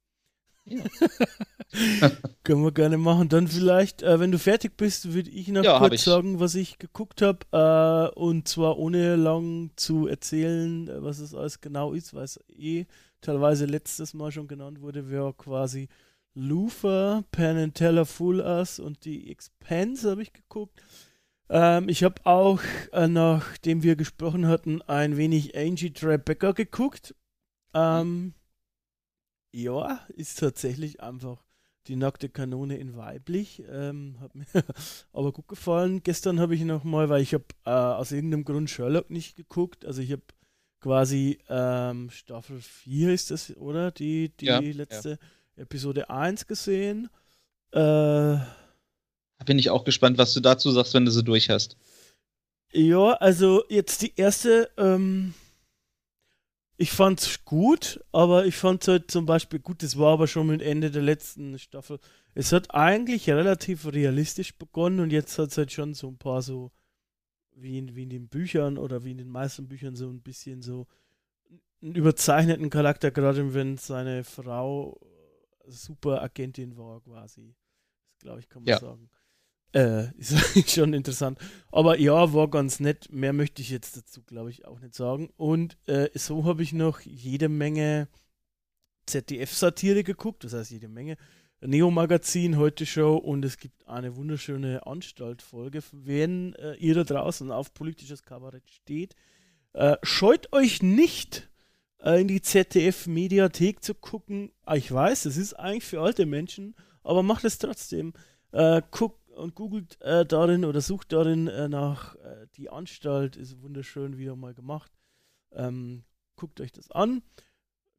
Ja. Können wir gerne machen. Dann vielleicht, äh, wenn du fertig bist, würde ich noch Ja, kurz ich. sagen, was ich geguckt habe. Äh, und zwar ohne lang zu erzählen, äh, was es alles genau ist, weil es eh teilweise letztes Mal schon genannt wurde, wäre quasi Luther, Penn and Teller, Full Us und die Expense habe ich geguckt. Ähm, ich habe auch, äh, nachdem wir gesprochen hatten, ein wenig Angie Tribeca geguckt. Ähm, ja, ist tatsächlich einfach die nackte Kanone in weiblich. Ähm, hat mir aber gut gefallen. Gestern habe ich noch mal, weil ich habe äh, aus irgendeinem Grund Sherlock nicht geguckt. Also ich habe quasi ähm, Staffel 4 ist das, oder? Die, die Ja, letzte Episode 1 gesehen. Äh, bin ich auch gespannt, was du dazu sagst, wenn du sie durch hast. Ja, also jetzt die erste, ähm, ich fand's gut, aber ich fand's halt zum Beispiel gut, das war aber schon mit Ende der letzten Staffel. Es hat eigentlich relativ realistisch begonnen und jetzt hat's halt schon so ein paar so wie in, wie in den Büchern oder wie in den meisten Büchern so ein bisschen so einen überzeichneten Charakter, gerade wenn seine Frau super Agentin war quasi. Das glaube ich, kann man Ja. sagen. Äh, ist schon interessant. Aber ja, war ganz nett. Mehr möchte ich jetzt dazu, glaube ich, auch nicht sagen. Und äh, so habe ich noch jede Menge ZDF-Satire geguckt, das heißt jede Menge. Neo-Magazin, heute Show und es gibt eine wunderschöne Anstaltfolge. Wenn äh, ihr da draußen auf politisches Kabarett steht, äh, scheut euch nicht äh, in die ZDF-Mediathek zu gucken. Ah, Ich weiß, es ist eigentlich für alte Menschen, aber macht es trotzdem. Äh, guckt und googelt äh, darin oder sucht darin äh, nach äh, die Anstalt, ist wunderschön wieder mal gemacht. Ähm, guckt euch das an.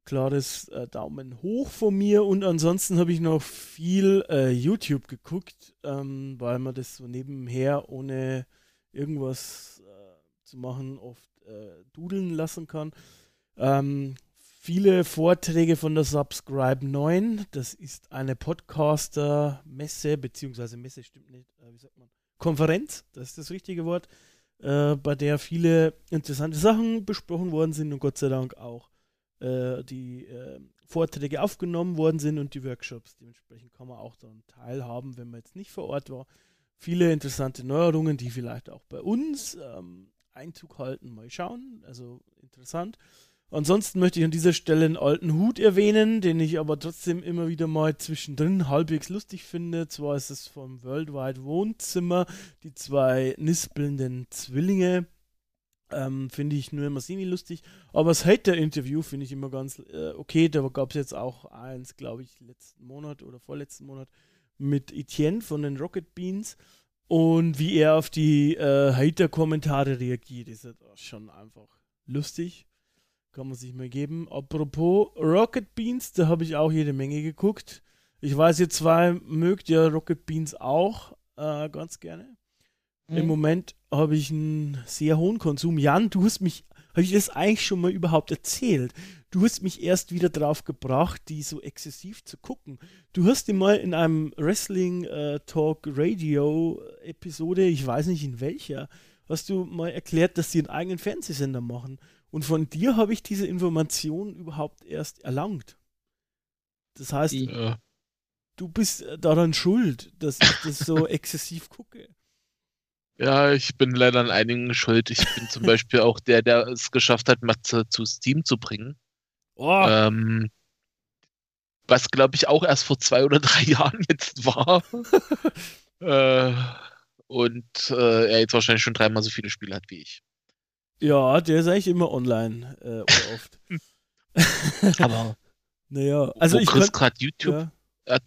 Klares äh, Daumen hoch von mir und ansonsten habe ich noch viel äh, YouTube geguckt, ähm, weil man das so nebenher ohne irgendwas äh, zu machen oft dudeln lassen kann. Ähm, viele Vorträge von der Subscribe 9. Das ist eine Podcaster-Messe, beziehungsweise Messe stimmt nicht, äh, wie sagt man? Konferenz, das ist das richtige Wort, äh, bei der viele interessante Sachen besprochen worden sind und Gott sei Dank auch äh, die äh, Vorträge aufgenommen worden sind und die Workshops. Dementsprechend kann man auch daran teilhaben, wenn man jetzt nicht vor Ort war. Viele interessante Neuerungen, die vielleicht auch bei uns ähm, Einzug halten. Mal schauen. Also interessant. Ansonsten möchte ich an dieser Stelle einen alten Hut erwähnen, den ich aber trotzdem immer wieder mal zwischendrin halbwegs lustig finde. Zwar ist es vom Worldwide Wohnzimmer, die zwei nispelnden Zwillinge. Ähm, finde ich nur immer semi-lustig. Aber das Hater-Interview finde ich immer ganz äh, okay. Da gab es jetzt auch eins, glaube ich, letzten Monat oder vorletzten Monat mit Etienne von den Rocket Beans. Und wie er auf die äh, Hater-Kommentare reagiert, ist das schon einfach lustig. Kann man sich mal geben. Apropos Rocket Beans, da habe ich auch jede Menge geguckt. Ich weiß, ihr zwei mögt ja Rocket Beans auch äh, ganz gerne. Im Moment habe ich einen sehr hohen Konsum. Jan, du hast mich, habe ich das eigentlich schon mal überhaupt erzählt? Du hast mich erst wieder drauf gebracht, die so exzessiv zu gucken. Du hast die mal in einem Wrestling äh, Talk Radio Episode, ich weiß nicht in welcher, hast du mal erklärt, dass sie einen eigenen Fernsehsender machen. Und von dir habe ich diese Information überhaupt erst erlangt. Das heißt, Äh, du bist äh, daran schuld, dass ich das so exzessiv gucke. ja, ich bin leider an einigen schuld. Ich bin zum Beispiel auch der, der es geschafft hat, Matze zu Steam zu bringen. Oh, Ähm, was, glaube ich, auch erst vor zwei oder drei Jahren jetzt war. äh, und äh, er jetzt wahrscheinlich schon dreimal so viele Spiele hat wie ich. Ja, der ist eigentlich immer online, äh, oder oft. Aber naja, also wo ich Chris gerade YouTube ja,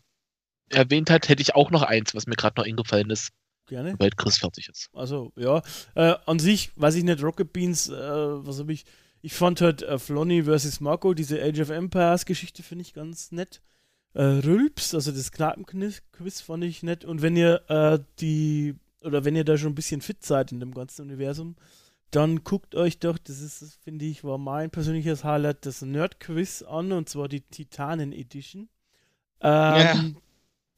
erwähnt hat, hätte ich auch noch eins, was mir gerade noch eingefallen ist, gerne. weil Chris fertig ist. Also, ja. Äh, an sich, weiß ich nicht, Rocket Beans, äh, was habe ich. Ich fand halt äh, Flonny vs. Marco, diese Age of Empires Geschichte, finde ich ganz nett. Äh, Rülps, also das Kneipenquiz fand ich nett. Und wenn ihr äh, die, oder wenn ihr da schon ein bisschen fit seid in dem ganzen Universum, dann guckt euch doch, das ist, das finde ich, war mein persönliches Highlight, das Nerd-Quiz an, und zwar die Titanen Edition. Ähm,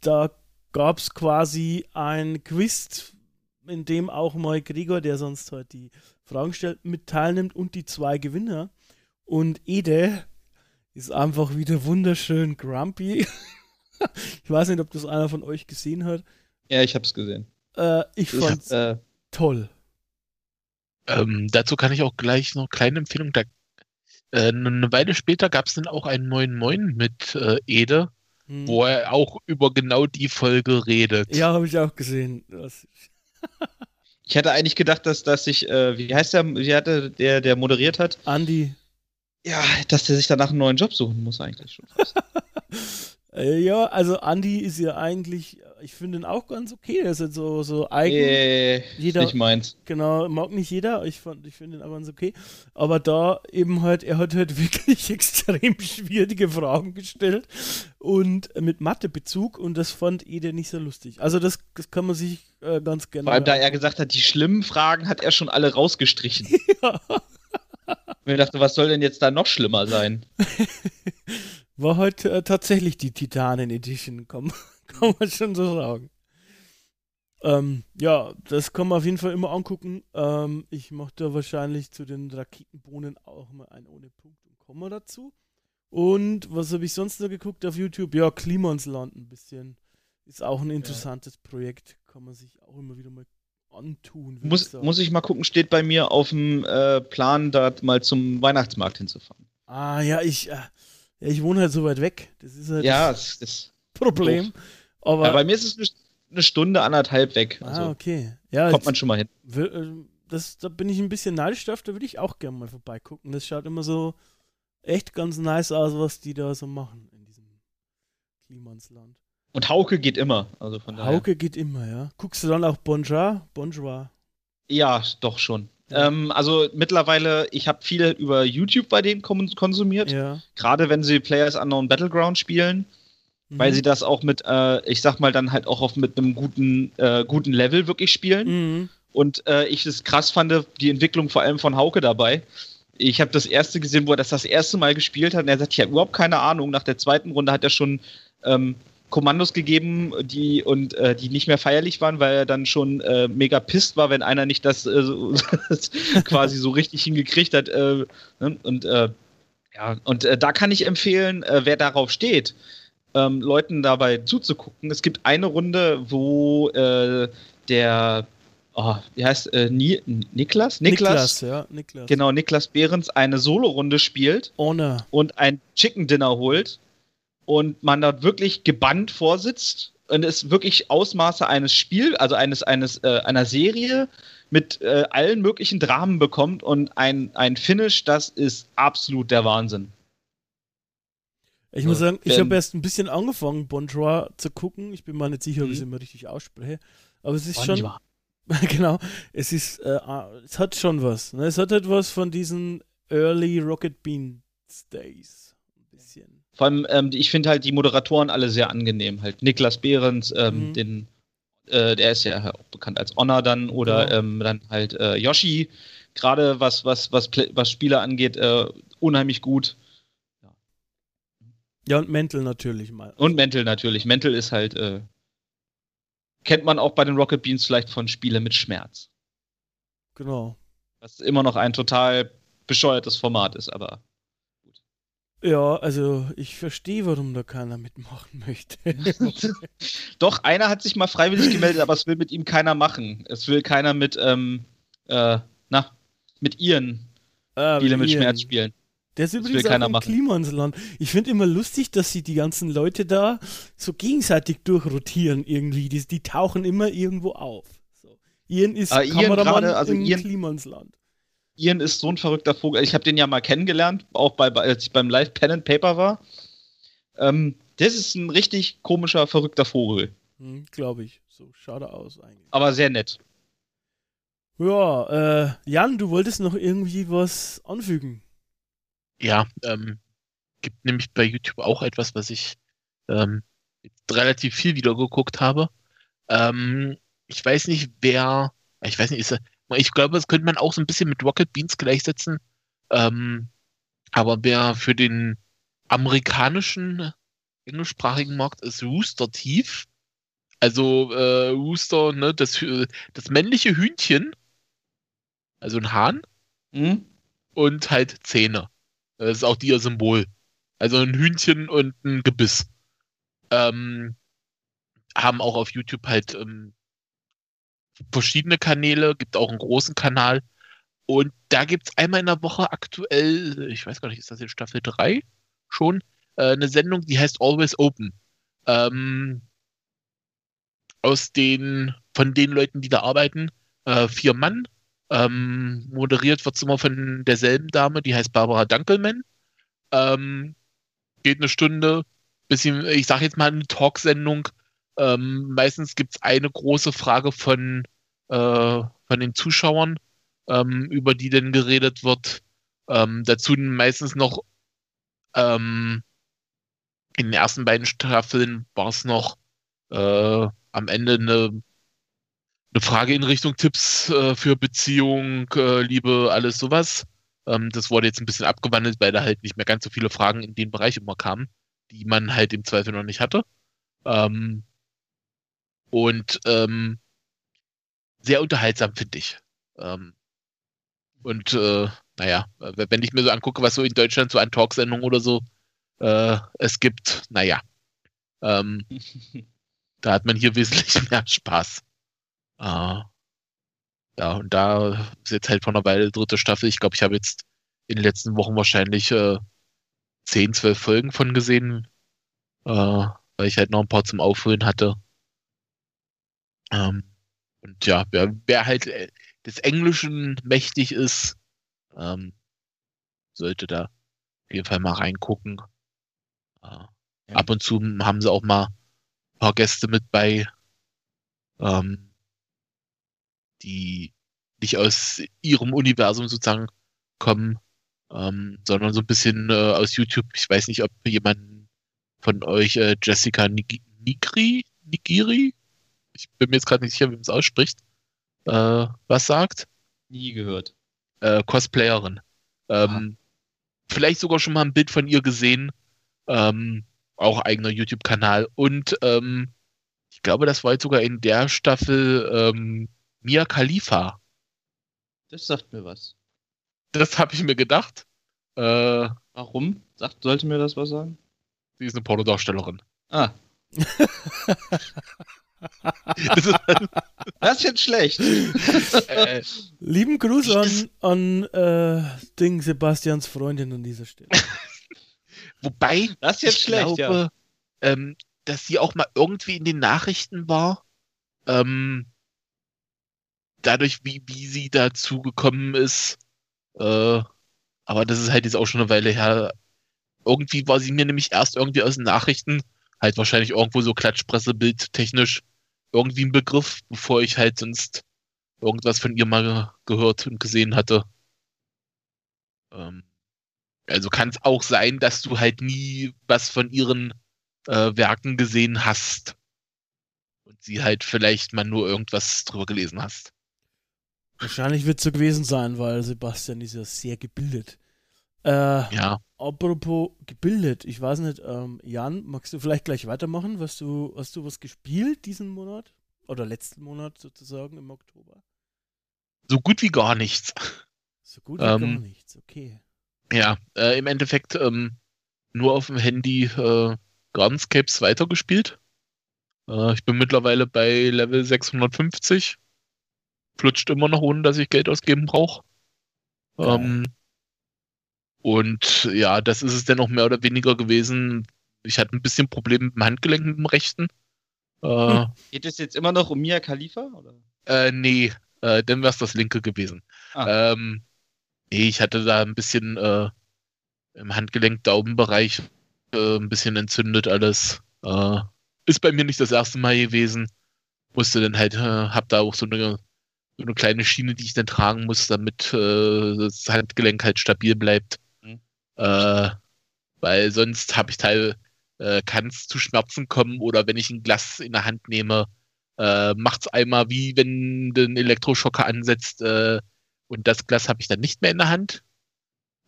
Da gab es quasi ein Quiz, in dem auch mal Gregor, der sonst halt die Fragen stellt, mit teilnimmt und die zwei Gewinner. Und Ede ist einfach wieder wunderschön grumpy. ich weiß nicht, ob das einer von euch gesehen hat. Ja, ich hab's gesehen. Äh, ich Ich fand's äh, toll. Ähm, dazu kann ich auch gleich noch eine kleine Empfehlung. Da, äh, eine Weile später gab es dann auch einen Moin Moin mit äh, Ede, Hm. wo er auch über genau die Folge redet. Ja, habe ich auch gesehen. Ich hatte eigentlich gedacht, dass, dass ich, äh, wie heißt der, wie hatte der, der moderiert hat? Andi. Ja, dass der sich danach einen neuen Job suchen muss eigentlich schon. Äh, ja, also Andi ist ja eigentlich, ich finde ihn auch ganz okay. Er ist jetzt so, so eigen. ist Jeder- nicht meins. Genau, mag nicht jeder. Ich, fand- ich finde ihn aber ganz okay. Aber da eben halt, er hat halt wirklich extrem schwierige Fragen gestellt und mit Mathebezug und das fand Ede nicht so lustig. Also das, das kann man sich äh, ganz gerne. Vor allem, da er gesagt hat, die schlimmen Fragen hat er schon alle rausgestrichen. Ja. Und ich dachte, was soll denn jetzt da noch schlimmer sein? War halt äh, tatsächlich die Titanen Edition, kann, kann man schon so sagen. Ähm, ja, das kann man auf jeden Fall immer angucken. Ähm, ich mache da wahrscheinlich zu den Raketenbohnen auch mal ein ohne Punkt und Komma dazu. Und was habe ich sonst noch geguckt auf YouTube? Ja, Klimansland ein bisschen. Ist auch ein interessantes ja. Projekt. Kann man sich auch immer wieder mal antun. Muss ich, muss ich mal gucken, steht bei mir auf dem äh, Plan, da mal zum Weihnachtsmarkt hinzufahren. Ah, ja, ich, äh, ja, ich wohne halt so weit weg. Das ist halt ja, das, das Problem. Aber ja, bei mir ist es eine Stunde, anderthalb weg. Ah, also ah, okay. Ja, kommt man schon mal hin. Äh, das, da bin ich ein bisschen neidisch drauf, da würde ich auch gerne mal vorbeigucken. Das schaut immer so echt ganz nice aus, was die da so machen in diesem Klimansland. Und Hauke geht immer. Also von daher. Hauke geht immer, ja. Guckst du dann auch Bonjour? Bonjour. Ja, doch schon. Ja. Ähm, also mittlerweile, ich habe viel über YouTube bei denen konsumiert. Ja. Gerade wenn sie Players Unknown Battleground spielen. Mhm. Weil sie das auch mit, äh, ich sag mal, dann halt auch auf mit einem guten, äh, guten Level wirklich spielen. Mhm. Und äh, ich es krass fand, die Entwicklung vor allem von Hauke dabei. Ich habe das erste gesehen, wo er das das erste Mal gespielt hat und er sagt, ich habe überhaupt keine Ahnung. Nach der zweiten Runde hat er schon ähm, Kommandos gegeben, die und äh, die nicht mehr feierlich waren, weil er dann schon äh, mega pisst war, wenn einer nicht das äh, so, quasi so richtig hingekriegt hat. Äh, ne? Und äh, ja, und äh, da kann ich empfehlen, wer darauf steht, ähm, Leuten dabei zuzugucken. Es gibt eine Runde, wo der oh, wie heißt äh, Ni Niklas? Niklas? Niklas, ja, Niklas. Genau, Niklas Behrens eine Solo-Runde spielt Ohne. und ein Chicken Dinner holt und man dort wirklich gebannt vorsitzt und es wirklich Ausmaße eines Spiels, also eines, eines, äh, einer Serie mit äh, allen möglichen Dramen bekommt und ein, ein Finish, das ist absolut der Wahnsinn. Ich muss sagen, ich habe erst ein bisschen angefangen, Bonjour zu gucken. Ich bin mal nicht sicher, ob ich es mhm. immer richtig ausspreche. Aber es ist Bonjour. schon. genau, es ist, äh, ah, es hat schon was. Ne? Es hat etwas von diesen Early Rocket Beans Days. Ein bisschen. Vor allem, ähm, ich finde halt die Moderatoren alle sehr angenehm. Halt Niklas Behrens, ähm, mhm. den, äh, der ist ja auch bekannt als Honor dann, oder ja. ähm, dann halt äh, Yoshi. Gerade was, was, was, was Spieler angeht, äh, unheimlich gut. Ja. ja, und Mental natürlich mal. Und Mental natürlich. Mental ist halt, äh, kennt man auch bei den Rocket Beans vielleicht von Spiele mit Schmerz. Genau. Was immer noch ein total bescheuertes Format ist, aber. Ja, also ich verstehe, warum da keiner mitmachen möchte. Doch, einer hat sich mal freiwillig gemeldet, aber es will mit ihm keiner machen. Es will keiner mit, ähm, äh, na, mit ihren ah, Spiele mit, Schmerz spielen. Der ist übrigens auch im Klimansland. Ich finde immer lustig, dass sie die ganzen Leute da so gegenseitig durchrotieren irgendwie. Die, die tauchen immer irgendwo auf. So. Ian ist ah, Kameramann grade, also im Ian, Klimansland. Ian ist so ein verrückter Vogel. Ich habe den ja mal kennengelernt, auch bei, als ich beim Live Pen and Paper war. Ähm, das ist ein richtig komischer, verrückter Vogel. Hm, Glaube ich. So schade aus eigentlich. Aber sehr nett. Ja, äh, Jan, du wolltest noch irgendwie was anfügen. Ja, ähm, gibt nämlich bei YouTube auch etwas, was ich ähm, relativ viel wieder geguckt habe. Ähm, ich weiß nicht, wer, ich weiß nicht, ist er, ich glaube, das könnte man auch so ein bisschen mit Rocket Beans gleichsetzen. Ähm, aber wer für den amerikanischen englischsprachigen Markt ist Rooster Teeth. Also äh, Rooster, ne, das, das männliche Hühnchen, also ein Hahn, mhm. und halt Zähne. Das ist auch ihr Symbol. Also ein Hühnchen und ein Gebiss. Ähm, haben auch auf YouTube halt ähm, verschiedene Kanäle, gibt auch einen großen Kanal. Und da gibt es einmal in der Woche aktuell, ich weiß gar nicht, ist das in Staffel 3 schon, äh, eine Sendung, die heißt Always Open. Ähm, aus den, von den Leuten, die da arbeiten, äh, vier Mann. Ähm, moderiert wird es immer von derselben Dame, die heißt Barbara Dunkelman. Ähm, geht eine Stunde, bisschen, ich sag jetzt mal eine Talksendung, ähm, meistens gibt es eine große Frage von, äh, von den Zuschauern, ähm, über die dann geredet wird. Ähm, dazu meistens noch ähm, in den ersten beiden Staffeln war es noch äh, am Ende eine, eine Frage in Richtung Tipps äh, für Beziehung, äh, Liebe, alles sowas. Ähm, das wurde jetzt ein bisschen abgewandelt, weil da halt nicht mehr ganz so viele Fragen in den Bereich immer kamen, die man halt im Zweifel noch nicht hatte. Ähm, und ähm, sehr unterhaltsam, finde ich. Ähm, und äh, naja, wenn ich mir so angucke, was so in Deutschland so an Talksendungen oder so äh, es gibt, naja, ähm, da hat man hier wesentlich mehr Spaß. Äh, ja, und da ist jetzt halt von der Weile dritte Staffel. Ich glaube, ich habe jetzt in den letzten Wochen wahrscheinlich äh, 10, 12 Folgen von gesehen, äh, weil ich halt noch ein paar zum Auffüllen hatte. Ähm, und ja, wer, wer halt äh, des Englischen mächtig ist, ähm, sollte da auf jeden Fall mal reingucken. Äh, ja. Ab und zu haben sie auch mal ein paar Gäste mit bei, ähm, die nicht aus ihrem Universum sozusagen kommen, ähm, sondern so ein bisschen äh, aus YouTube. Ich weiß nicht, ob jemand von euch äh, Jessica Nigri, Nigiri, ich bin mir jetzt gerade nicht sicher, wie man es ausspricht, äh, was sagt. Nie gehört. Äh, Cosplayerin. Ähm, vielleicht sogar schon mal ein Bild von ihr gesehen. Ähm, auch eigener YouTube-Kanal. Und ähm, ich glaube, das war jetzt sogar in der Staffel ähm, Mia Khalifa. Das sagt mir was. Das habe ich mir gedacht. Äh, Warum? Sagt, sollte mir das was sagen? Sie ist eine Pornodarstellerin. Ah. das, ist, das ist jetzt schlecht. Äh, Lieben Gruß an, an äh, Ding Sebastians Freundin an dieser Stelle. Wobei, das ist jetzt ich schlecht, glaube, ja. ähm, dass sie auch mal irgendwie in den Nachrichten war. Ähm, dadurch, wie, wie sie dazu gekommen ist. Äh, aber das ist halt jetzt auch schon eine Weile her. Irgendwie war sie mir nämlich erst irgendwie aus den Nachrichten, halt wahrscheinlich irgendwo so Klatschpressebild technisch, irgendwie ein Begriff, bevor ich halt sonst irgendwas von ihr mal gehört und gesehen hatte. Ähm, also kann es auch sein, dass du halt nie was von ihren äh, Werken gesehen hast. Und sie halt vielleicht mal nur irgendwas drüber gelesen hast. Wahrscheinlich wird es so gewesen sein, weil Sebastian ist ja sehr gebildet. Äh, ja. Apropos gebildet, ich weiß nicht, ähm, Jan, magst du vielleicht gleich weitermachen? Hast du, hast du was gespielt diesen Monat? Oder letzten Monat sozusagen im Oktober? So gut wie gar nichts. So gut wie ähm, gar nichts, okay. Ja, äh, im Endeffekt ähm, nur auf dem Handy äh, Gardenscapes weitergespielt. Äh, ich bin mittlerweile bei Level 650 flutscht immer noch, ohne dass ich Geld ausgeben brauche. Ähm, und ja, das ist es dann auch mehr oder weniger gewesen. Ich hatte ein bisschen Probleme mit dem Handgelenk mit dem rechten. Äh, hm. Geht es jetzt immer noch um Mia Khalifa? Oder? Äh, nee, äh, dann wäre es das linke gewesen. Ah. Ähm, nee, ich hatte da ein bisschen äh, im Handgelenk-Daumenbereich äh, ein bisschen entzündet alles. Äh, ist bei mir nicht das erste Mal gewesen. Musste dann halt, äh, hab da auch so eine so eine kleine Schiene, die ich dann tragen muss, damit das Handgelenk halt stabil bleibt. Äh, weil sonst habe ich teil, äh, kann es zu Schmerzen kommen oder wenn ich ein Glas in der Hand nehme, äh, macht es einmal wie wenn einen Elektroschocker ansetzt äh, und das Glas habe ich dann nicht mehr in der Hand.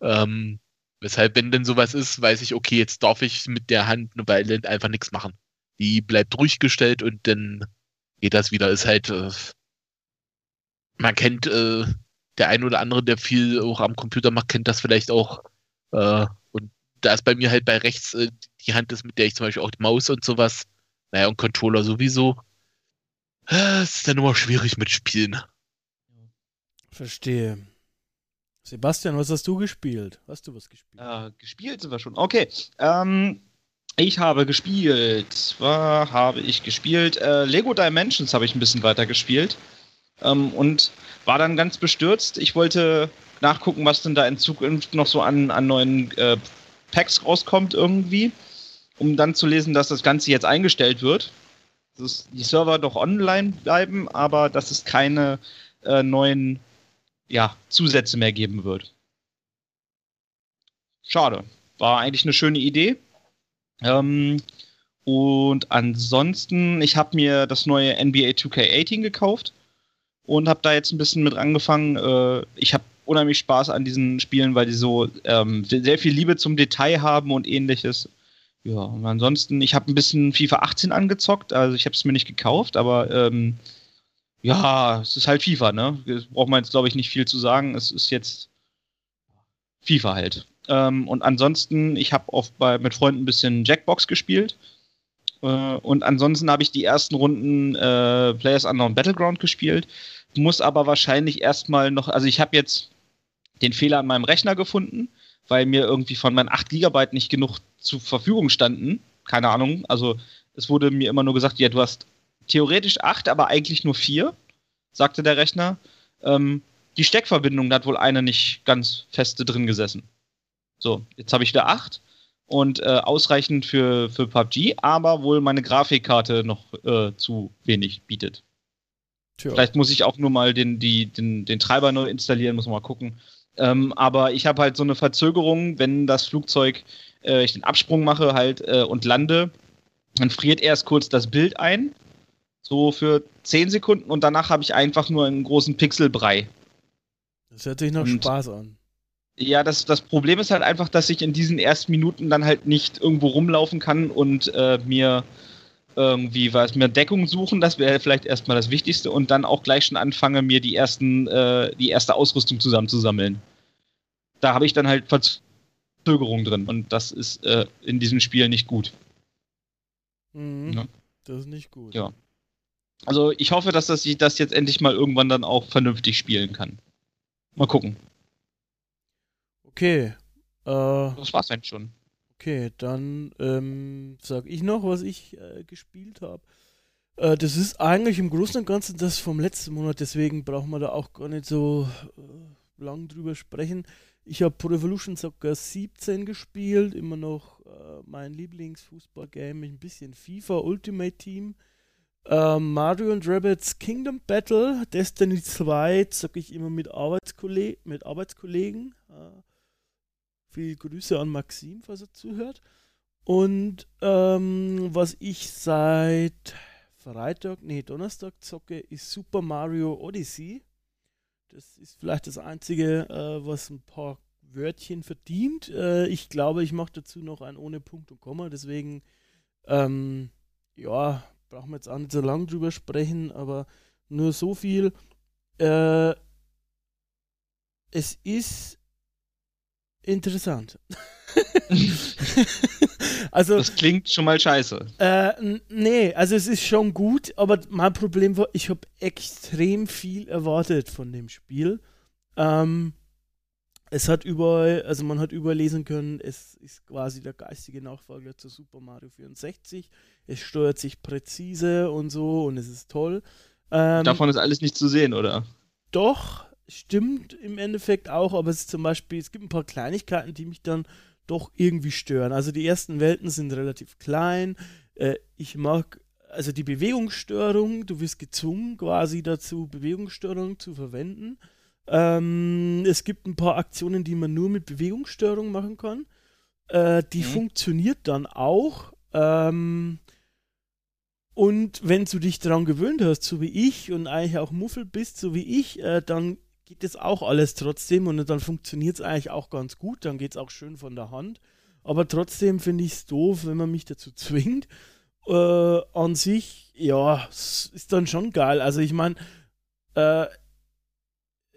Ähm, weshalb, wenn denn sowas ist, weiß ich, okay, jetzt darf ich mit der Hand eine Weile einfach nichts machen. Die bleibt ruhig gestellt und dann geht das wieder. Ist halt äh, man kennt äh, der ein oder andere, der viel auch am Computer macht, kennt das vielleicht auch. Äh, und da ist bei mir halt bei rechts äh, die Hand ist, mit der ich zum Beispiel auch die Maus und sowas, naja, und Controller sowieso. Äh, es ist dann immer schwierig mit Spielen. Verstehe. Sebastian, was hast du gespielt? Hast du was gespielt? Äh, gespielt sind wir schon. Okay. Ähm, ich habe gespielt. Was habe ich gespielt? Äh, Lego Dimensions habe ich ein bisschen weiter gespielt ähm, und war dann ganz bestürzt. Ich wollte nachgucken, was denn da in Zukunft noch so an, an neuen äh, Packs rauskommt irgendwie, um dann zu lesen, dass das Ganze jetzt eingestellt wird. Dass die Server doch online bleiben, aber dass es keine äh, neuen ja, Zusätze mehr geben wird. Schade. War eigentlich eine schöne Idee. Ähm, und ansonsten, ich habe mir das neue NBA 2K18 gekauft und habe da jetzt ein bisschen mit angefangen. Äh, ich habe unheimlich Spaß an diesen Spielen, weil die so ähm, sehr viel Liebe zum Detail haben und ähnliches. Ja, und ansonsten, ich habe ein bisschen FIFA 18 angezockt, also ich habe es mir nicht gekauft, aber ähm, Ja, es ist halt FIFA, ne? Braucht man jetzt, glaube ich, nicht viel zu sagen. Es ist jetzt FIFA halt. Ähm, und ansonsten, ich habe oft bei, mit Freunden ein bisschen Jackbox gespielt. Äh, und ansonsten habe ich die ersten Runden äh, Players Unknown Battleground gespielt. Muss aber wahrscheinlich erstmal noch, also ich habe jetzt den Fehler an meinem Rechner gefunden, weil mir irgendwie von meinen 8 GB nicht genug zur Verfügung standen. Keine Ahnung. Also es wurde mir immer nur gesagt, ja, du hast theoretisch 8, aber eigentlich nur 4, sagte der Rechner. Ähm, die Steckverbindung, da hat wohl eine nicht ganz feste drin gesessen. So, jetzt habe ich wieder 8 und äh, ausreichend für, für PUBG, aber wohl meine Grafikkarte noch äh, zu wenig bietet. Tja. Vielleicht muss ich auch nur mal den, die, den, den Treiber neu installieren, muss man mal gucken. Ähm, aber ich habe halt so eine Verzögerung, wenn das Flugzeug, äh, ich den Absprung mache halt äh, und lande, dann friert erst kurz das Bild ein, so für 10 Sekunden und danach habe ich einfach nur einen großen Pixelbrei. Das hört sich noch und, Spaß an. Ja, das, das Problem ist halt einfach, dass ich in diesen ersten Minuten dann halt nicht irgendwo rumlaufen kann und äh, mir irgendwie was, mir Deckung suchen, das wäre vielleicht erstmal das Wichtigste und dann auch gleich schon anfange, mir die ersten, äh, die erste Ausrüstung zusammenzusammeln. Da habe ich dann halt Verzögerung drin und das ist äh, in diesem Spiel nicht gut. Mhm. Ja. Das ist nicht gut. Ja. Also ich hoffe, dass das, ich das jetzt endlich mal irgendwann dann auch vernünftig spielen kann. Mal gucken. Okay. Äh, das war's eigentlich schon. Okay, dann ähm, sag ich noch, was ich äh, gespielt habe. Äh, das ist eigentlich im Großen und Ganzen das vom letzten Monat, deswegen brauchen wir da auch gar nicht so äh, lang drüber sprechen. Ich habe Pro Evolution Soccer 17 gespielt, immer noch äh, mein Lieblingsfußballgame, ein bisschen FIFA Ultimate Team. Uh, Mario und Rabbits Kingdom Battle, Destiny 2 zocke ich immer mit, Arbeitskolle mit Arbeitskollegen. Uh, viel Grüße an Maxim, falls er zuhört. Und ähm, was ich seit Freitag, nee, Donnerstag zocke, ist Super Mario Odyssey. Das ist vielleicht das Einzige, äh, was ein paar Wörtchen verdient. Äh, ich glaube, ich mache dazu noch ein ohne Punkt und Komma, deswegen, ähm, ja, brauchen wir jetzt auch nicht so lange drüber sprechen, aber nur so viel. Äh, es ist interessant. also das klingt schon mal scheiße. Äh, nee, also es ist schon gut, aber mein Problem war, ich habe extrem viel erwartet von dem Spiel. Ähm, es hat überall, also man hat überall lesen können, es ist quasi der geistige Nachfolger zu Super Mario 64. Es steuert sich präzise und so und es ist toll. Ähm, Davon ist alles nicht zu sehen, oder? Doch, stimmt im Endeffekt auch, aber es ist zum Beispiel, es gibt ein paar Kleinigkeiten, die mich dann doch irgendwie stören. Also die ersten Welten sind relativ klein. Äh, ich mag also die Bewegungsstörung, du wirst gezwungen quasi dazu, Bewegungsstörung zu verwenden. Ähm, es gibt ein paar Aktionen, die man nur mit Bewegungsstörung machen kann. Äh, die mhm. funktioniert dann auch. Ähm, und wenn du dich daran gewöhnt hast, so wie ich, und eigentlich auch Muffel bist, so wie ich, äh, dann geht das auch alles trotzdem und dann funktioniert es eigentlich auch ganz gut. Dann geht es auch schön von der Hand. Aber trotzdem finde ich es doof, wenn man mich dazu zwingt. Äh, an sich, ja, ist dann schon geil. Also ich meine, äh,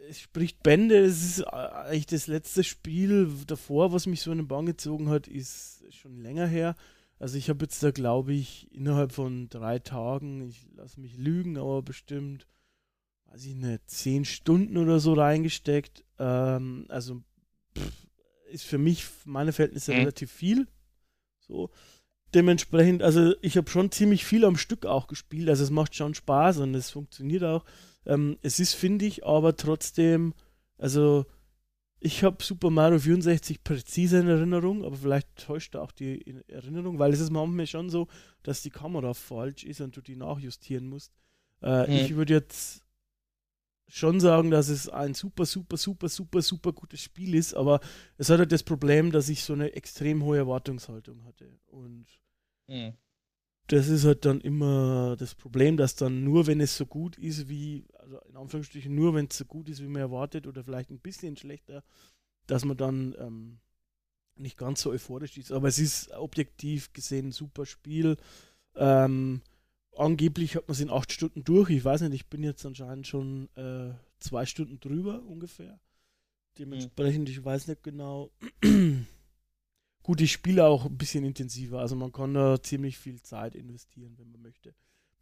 es spricht Bände. Es ist eigentlich das letzte Spiel davor, was mich so in den Bahn gezogen hat, ist schon länger her. Also ich habe jetzt da, glaube ich, innerhalb von drei Tagen, ich lasse mich lügen, aber bestimmt, weiß ich nicht, zehn Stunden oder so reingesteckt. Ähm, also pff, ist für mich, meine Verhältnisse, mhm. relativ viel. So. Dementsprechend, also ich habe schon ziemlich viel am Stück auch gespielt. Also es macht schon Spaß und es funktioniert auch. Ähm, es ist, finde ich, aber trotzdem, also ich habe Super Mario 64 präzise in Erinnerung, aber vielleicht täuscht da auch die Erinnerung, weil es ist manchmal schon so, dass die Kamera falsch ist und du die nachjustieren musst. Äh, hm. Ich würde jetzt schon sagen, dass es ein super, super, super, super, super gutes Spiel ist, aber es hat halt das Problem, dass ich so eine extrem hohe Erwartungshaltung hatte. Und hm das ist halt dann immer das Problem, dass dann nur, wenn es so gut ist, wie, also in Anführungsstrichen, nur wenn es so gut ist, wie man erwartet, oder vielleicht ein bisschen schlechter, dass man dann ähm, nicht ganz so euphorisch ist. Aber es ist objektiv gesehen ein super Spiel. Ähm, angeblich hat man es in acht Stunden durch. Ich weiß nicht, ich bin jetzt anscheinend schon äh, zwei Stunden drüber ungefähr. Dementsprechend, ich weiß nicht genau. Gut, ich spiele auch ein bisschen intensiver, also man kann da ziemlich viel Zeit investieren, wenn man möchte,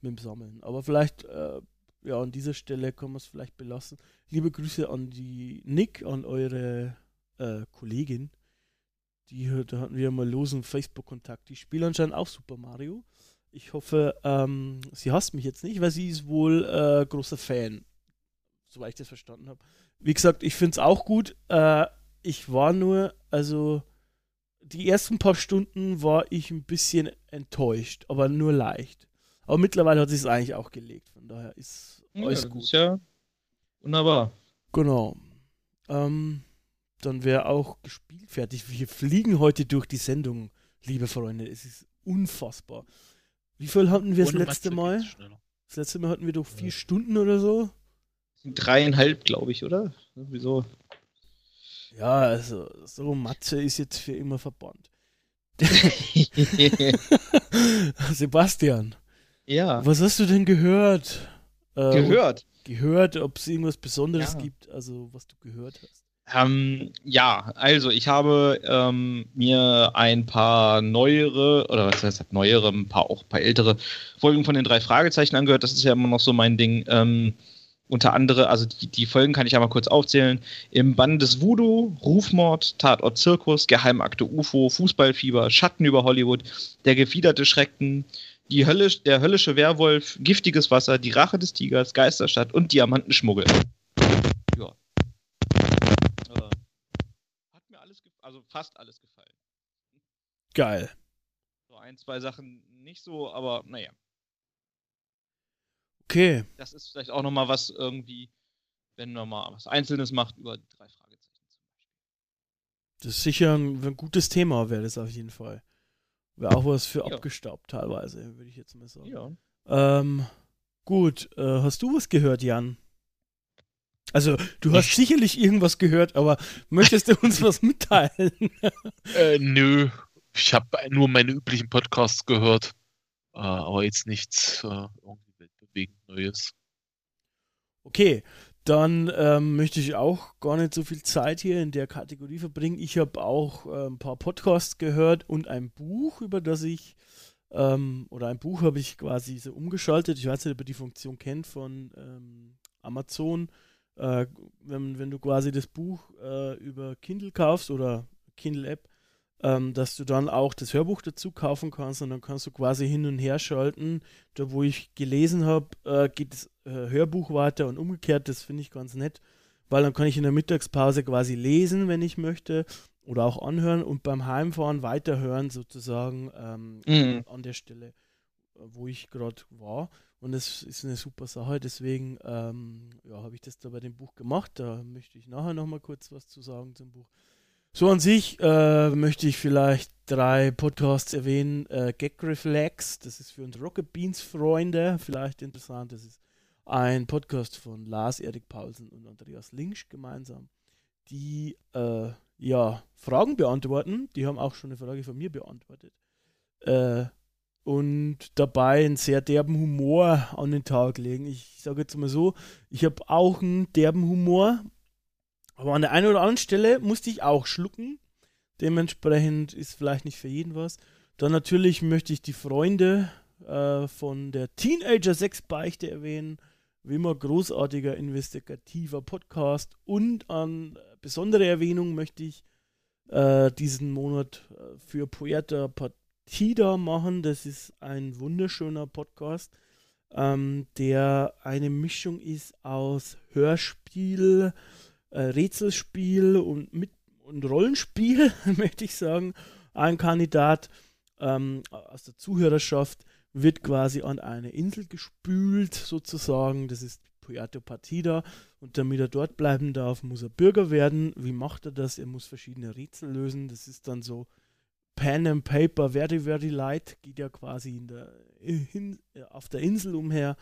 mit dem Sammeln. Aber vielleicht, äh, ja, an dieser Stelle kann man es vielleicht belassen. Liebe Grüße an die Nick, an eure äh, Kollegin. Die, da hatten wir mal losen Facebook-Kontakt. Die spielt anscheinend auch Super Mario. Ich hoffe, ähm, sie hasst mich jetzt nicht, weil sie ist wohl äh, großer Fan. Soweit ich das verstanden habe. Wie gesagt, ich finde es auch gut. Äh, ich war nur, also die ersten paar Stunden war ich ein bisschen enttäuscht, aber nur leicht. Aber mittlerweile hat sich es eigentlich auch gelegt. Von daher ist alles ja, gut. Ist ja wunderbar. Genau. Ähm, dann wäre auch gespielt fertig. Wir fliegen heute durch die Sendung, liebe Freunde. Es ist unfassbar. Wie viel hatten wir das letzte Mal? Das letzte Mal hatten wir doch vier Stunden oder so. Dreieinhalb, glaube ich, oder? Wieso? Ja, also so Matze ist jetzt für immer verbannt. Sebastian, ja. was hast du denn gehört? Äh, Gehört. Gehört, ob es irgendwas Besonderes Ja. gibt, also was du gehört hast. Ähm, ja, also ich habe ähm, mir ein paar neuere, oder was heißt neuere, ein paar auch ein paar ältere Folgen von den drei Fragezeichen angehört. Das ist ja immer noch so mein Ding. Ähm, unter anderem, also die, die Folgen kann ich einmal kurz aufzählen. Im Bann des Voodoo, Rufmord, Tatort Zirkus, Geheimakte UFO, Fußballfieber, Schatten über Hollywood, der gefiederte Schrecken, die Höllisch, der höllische Werwolf, giftiges Wasser, die Rache des Tigers, Geisterstadt und Diamantenschmuggel. Also fast alles gefallen. Geil. So ein, zwei Sachen nicht so, aber naja. Okay. Das ist vielleicht auch nochmal was irgendwie, wenn man mal was Einzelnes macht über die drei Fragezeichen zum Beispiel. Das ist sicher ein, ein gutes Thema, wäre das auf jeden Fall. Wäre auch was für Ja. abgestaubt teilweise, würde ich jetzt mal sagen. Ja. Ähm, gut, äh, hast du was gehört, Jan? Also, du hast sicherlich irgendwas gehört, aber möchtest du uns was mitteilen? Äh, nö, ich habe nur meine üblichen Podcasts gehört, äh, aber jetzt nichts äh, irgendwie weltbewegend Neues. Okay, dann ähm, möchte ich auch gar nicht so viel Zeit hier in der Kategorie verbringen. Ich habe auch äh, ein paar Podcasts gehört und ein Buch, über das ich, ähm, oder ein Buch habe ich quasi so umgeschaltet. Ich weiß nicht, ob ihr die Funktion kennt von ähm, Amazon. Äh, wenn, wenn du quasi das Buch äh, über Kindle kaufst oder Kindle-App, ähm, dass du dann auch das Hörbuch dazu kaufen kannst und dann kannst du quasi hin und her schalten. Da, wo ich gelesen habe, äh, geht das äh, Hörbuch weiter und umgekehrt. Das finde ich ganz nett, weil dann kann ich in der Mittagspause quasi lesen, wenn ich möchte, oder auch anhören und beim Heimfahren weiterhören, sozusagen ähm, Mhm. an der Stelle, wo ich gerade war. Und das ist eine super Sache. Deswegen ähm, ja, habe ich das da bei dem Buch gemacht. Da möchte ich nachher nochmal kurz was zu sagen zum Buch. So an sich äh, möchte ich vielleicht drei Podcasts erwähnen. Äh, Gag Reflex, das ist für uns Rocket Beans Freunde vielleicht interessant. Das ist ein Podcast von Lars Erik Paulsen und Andreas Linsch gemeinsam, die äh, ja Fragen beantworten. Die haben auch schon eine Frage von mir beantwortet. Äh, und dabei einen sehr derben Humor an den Tag legen. Ich sage jetzt mal so, ich habe auch einen derben Humor, aber an der einen oder anderen Stelle musste ich auch schlucken. Dementsprechend ist vielleicht nicht für jeden was. Dann natürlich möchte ich die Freunde äh, von der Teenager 6 Beichte erwähnen. Wie immer großartiger investigativer Podcast. Und an besondere Erwähnung möchte ich äh, diesen Monat äh, für Puerta Partida machen. Das ist ein wunderschöner Podcast, ähm, der eine Mischung ist aus Hörspiel, äh, Rätselspiel und, mit, und Rollenspiel, möchte ich sagen. Ein Kandidat ähm, aus der Zuhörerschaft wird quasi an eine Insel gespült, sozusagen. Das ist Puerto Partida. Und damit er dort bleiben darf, muss er Bürger werden. Wie macht er das? Er muss verschiedene Rätsel lösen. Das ist dann so Pen and Paper, very, very light. Geht ja quasi der, in, auf der Insel umher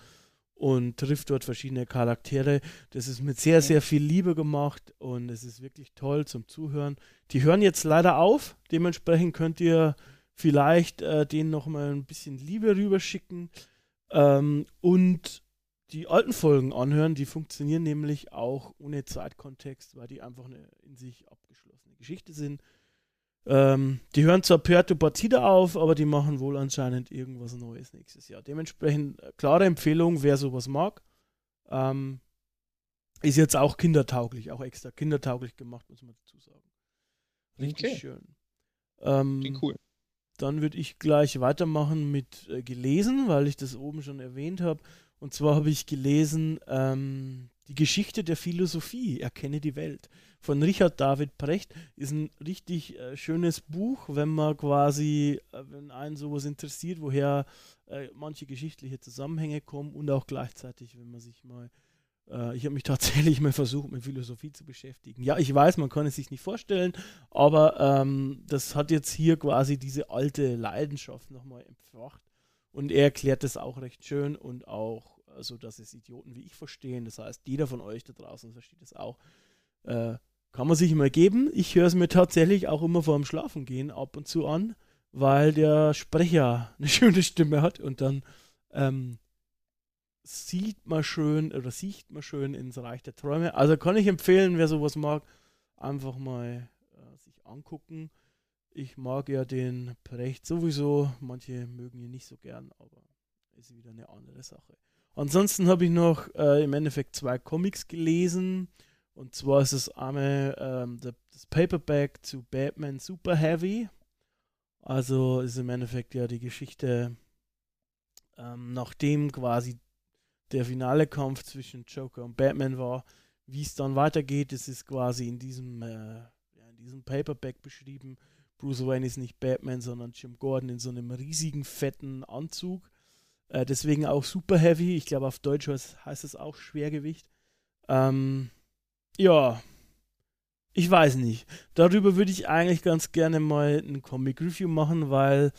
und trifft dort verschiedene Charaktere. Das ist mit sehr, sehr viel Liebe gemacht und es ist wirklich toll zum Zuhören. Die hören jetzt leider auf. Dementsprechend könnt ihr vielleicht äh, denen nochmal ein bisschen Liebe rüberschicken. Ähm, und die alten Folgen anhören, die funktionieren nämlich auch ohne Zeitkontext, weil die einfach eine in sich abgeschlossene Geschichte sind. Ähm, die hören zwar Puerto Partida auf, aber die machen wohl anscheinend irgendwas Neues nächstes Jahr. Dementsprechend äh, klare Empfehlung, wer sowas mag. Ähm, ist jetzt auch kindertauglich, auch extra kindertauglich gemacht, muss man dazu sagen. Richtig okay. schön. Ähm, cool. Dann würde ich gleich weitermachen mit äh, gelesen, weil ich das oben schon erwähnt habe. Und zwar habe ich gelesen ähm, die Geschichte der Philosophie, Erkenne die Welt von Richard David Precht. Ist ein richtig äh, schönes Buch, wenn man quasi, äh, wenn einen sowas interessiert, woher äh, manche geschichtliche Zusammenhänge kommen und auch gleichzeitig, wenn man sich mal äh, ich habe mich tatsächlich mal versucht, mit Philosophie zu beschäftigen. Ja, ich weiß, man kann es sich nicht vorstellen, aber ähm, das hat jetzt hier quasi diese alte Leidenschaft nochmal entfacht. Und er erklärt das auch recht schön und auch so, also, dass es Idioten wie ich verstehen. Das heißt, jeder von euch da draußen versteht es auch. Äh, kann man sich immer geben. Ich höre es mir tatsächlich auch immer vor dem Schlafengehen ab und zu an, weil der Sprecher eine schöne Stimme hat und dann ähm, sieht man schön oder sieht man schön ins Reich der Träume. Also kann ich empfehlen, wer sowas mag, einfach mal äh, sich angucken. Ich mag ja den Precht sowieso. Manche mögen ihn nicht so gern, aber ist wieder eine andere Sache. Ansonsten habe ich noch äh, im Endeffekt zwei Comics gelesen. Und zwar ist es einmal ähm, das Paperback zu Batman Super Heavy. Also ist im Endeffekt ja die Geschichte, ähm, nachdem quasi der finale Kampf zwischen Joker und Batman war, wie es dann weitergeht. Es ist quasi in diesem, äh, ja, in diesem Paperback beschrieben. Bruce Wayne ist nicht Batman, sondern Jim Gordon in so einem riesigen, fetten Anzug. Äh, deswegen auch Super Heavy. Ich glaube, auf Deutsch heißt es auch Schwergewicht. Ähm, ja, ich weiß nicht. Darüber würde ich eigentlich ganz gerne mal ein Comic Review machen, weil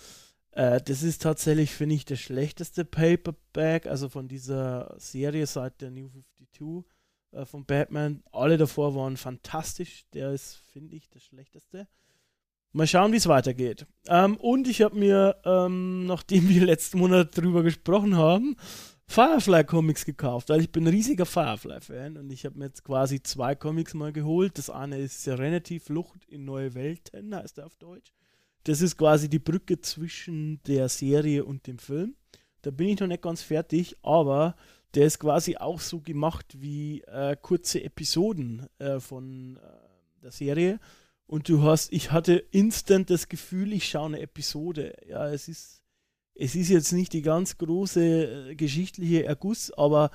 äh, das ist tatsächlich, finde ich, der schlechteste Paperback, also von dieser Serie seit der New 52 äh, von Batman. Alle davor waren fantastisch. Der ist, finde ich, der schlechteste. Mal schauen, wie es weitergeht. Ähm, und ich habe mir, ähm, nachdem wir letzten Monat drüber gesprochen haben, Firefly Comics gekauft, weil ich bin ein riesiger Firefly-Fan und ich habe mir jetzt quasi zwei Comics mal geholt. Das eine ist Serenity Flucht in neue Welten, heißt er auf Deutsch. Das ist quasi die Brücke zwischen der Serie und dem Film. Da bin ich noch nicht ganz fertig, aber der ist quasi auch so gemacht wie äh, kurze Episoden äh, von äh, der Serie. Und du hast, ich hatte instant das Gefühl, ich schaue eine Episode. Ja, es ist es ist jetzt nicht die ganz große äh, geschichtliche Erguss, aber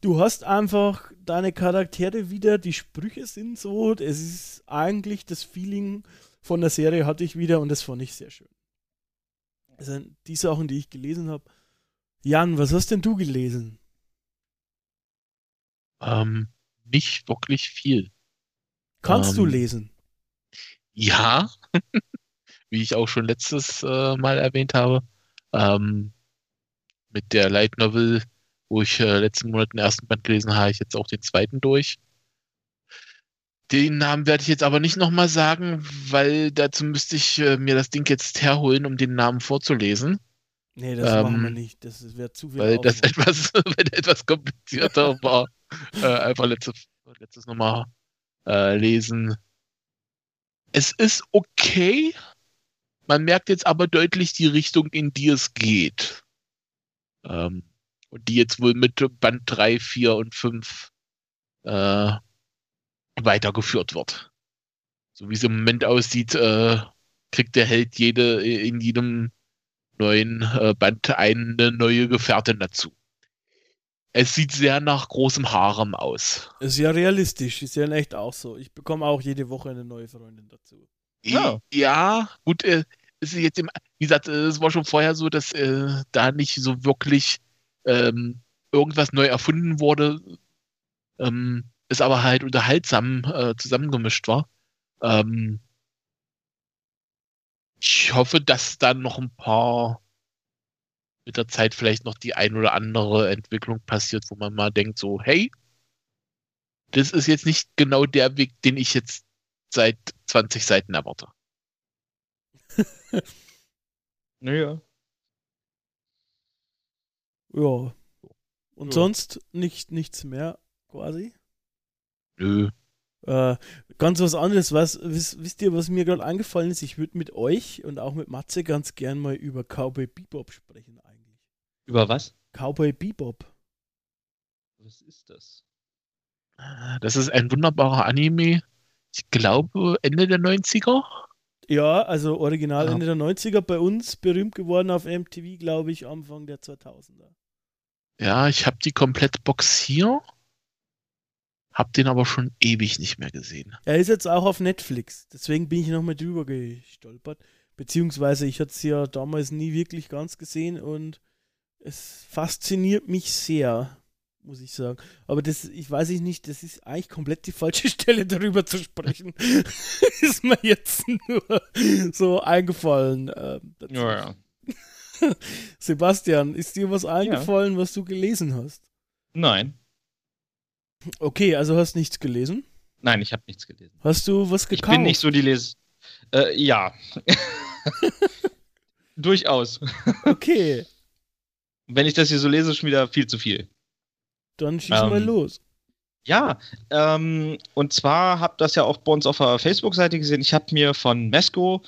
du hast einfach deine Charaktere wieder, die Sprüche sind so, es ist eigentlich das Feeling von der Serie hatte ich wieder und das fand ich sehr schön. Also die Sachen, die ich gelesen habe. Jan, was hast denn du gelesen? Ähm, nicht wirklich viel. Kannst ähm, du lesen? Ja. wie ich auch schon letztes äh, Mal erwähnt habe, ähm, mit der Light Novel, wo ich äh, letzten Monat den ersten Band gelesen habe, ich jetzt auch den zweiten durch. Den Namen werde ich jetzt aber nicht nochmal sagen, weil dazu müsste ich äh, mir das Ding jetzt herholen, um den Namen vorzulesen. Nee, das ähm, machen wir nicht. Das wäre zu viel. Weil das etwas, wenn etwas komplizierter war. Äh, einfach letztes, letztes nochmal äh, lesen. Es ist okay, man merkt jetzt aber deutlich die Richtung, in die es geht. Ähm, und die jetzt wohl mit Band 3, 4 und 5 äh, weitergeführt wird. So wie es im Moment aussieht, äh, kriegt der Held jede, in jedem neuen äh, Band eine neue Gefährtin dazu. Es sieht sehr nach großem Harem aus. Ist ja realistisch, ist ja in echt auch so. Ich bekomme auch jede Woche eine neue Freundin dazu. Ja, ja gut, äh, ist jetzt im, wie gesagt, äh, es war schon vorher so, dass äh, da nicht so wirklich ähm, irgendwas neu erfunden wurde, ähm, es aber halt unterhaltsam äh, zusammengemischt war. Ähm, ich hoffe, dass da noch ein paar mit der Zeit vielleicht noch die ein oder andere Entwicklung passiert, wo man mal denkt so, hey, das ist jetzt nicht genau der Weg, den ich jetzt seit 20 Seiten erwarte. naja. Ja. Und Ja. sonst nicht, nichts mehr, quasi. Nö. Äh, ganz was anderes, was, wisst, wisst ihr, was mir gerade eingefallen ist? Ich würde mit euch und auch mit Matze ganz gern mal über Cowboy Bebop sprechen eigentlich. Über was? Cowboy Bebop. Was ist das? Das ist ein wunderbarer Anime. Ich glaube, Ende der 90er. Ja, also original Ja. Ende der 90er, bei uns berühmt geworden auf MTV, glaube ich, Anfang der 2000er. Ja, ich habe die Komplettbox hier. Hab den aber schon ewig nicht mehr gesehen. Er ist jetzt auch auf Netflix, deswegen bin ich nochmal drüber gestolpert. Beziehungsweise ich hatte es ja damals nie wirklich ganz gesehen und es fasziniert mich sehr, muss ich sagen. Aber das, ich weiß ich nicht, das ist eigentlich komplett die falsche Stelle, darüber zu sprechen. ist mir jetzt nur so eingefallen. dazu. Ja, ja. Sebastian, ist dir was eingefallen, was du gelesen hast? Nein. Okay, also hast nichts gelesen. Nein, ich habe nichts gelesen. Hast du was Ich gekauft? bin nicht so die Les. Äh, ja. Durchaus. Okay, Wenn ich das hier so lese, ist schon wieder viel zu viel. Dann schieß Ähm, mal los. Ja, ähm, und zwar habt das ja auch bei uns auf der Facebook-Seite gesehen. Ich habe mir von Mesco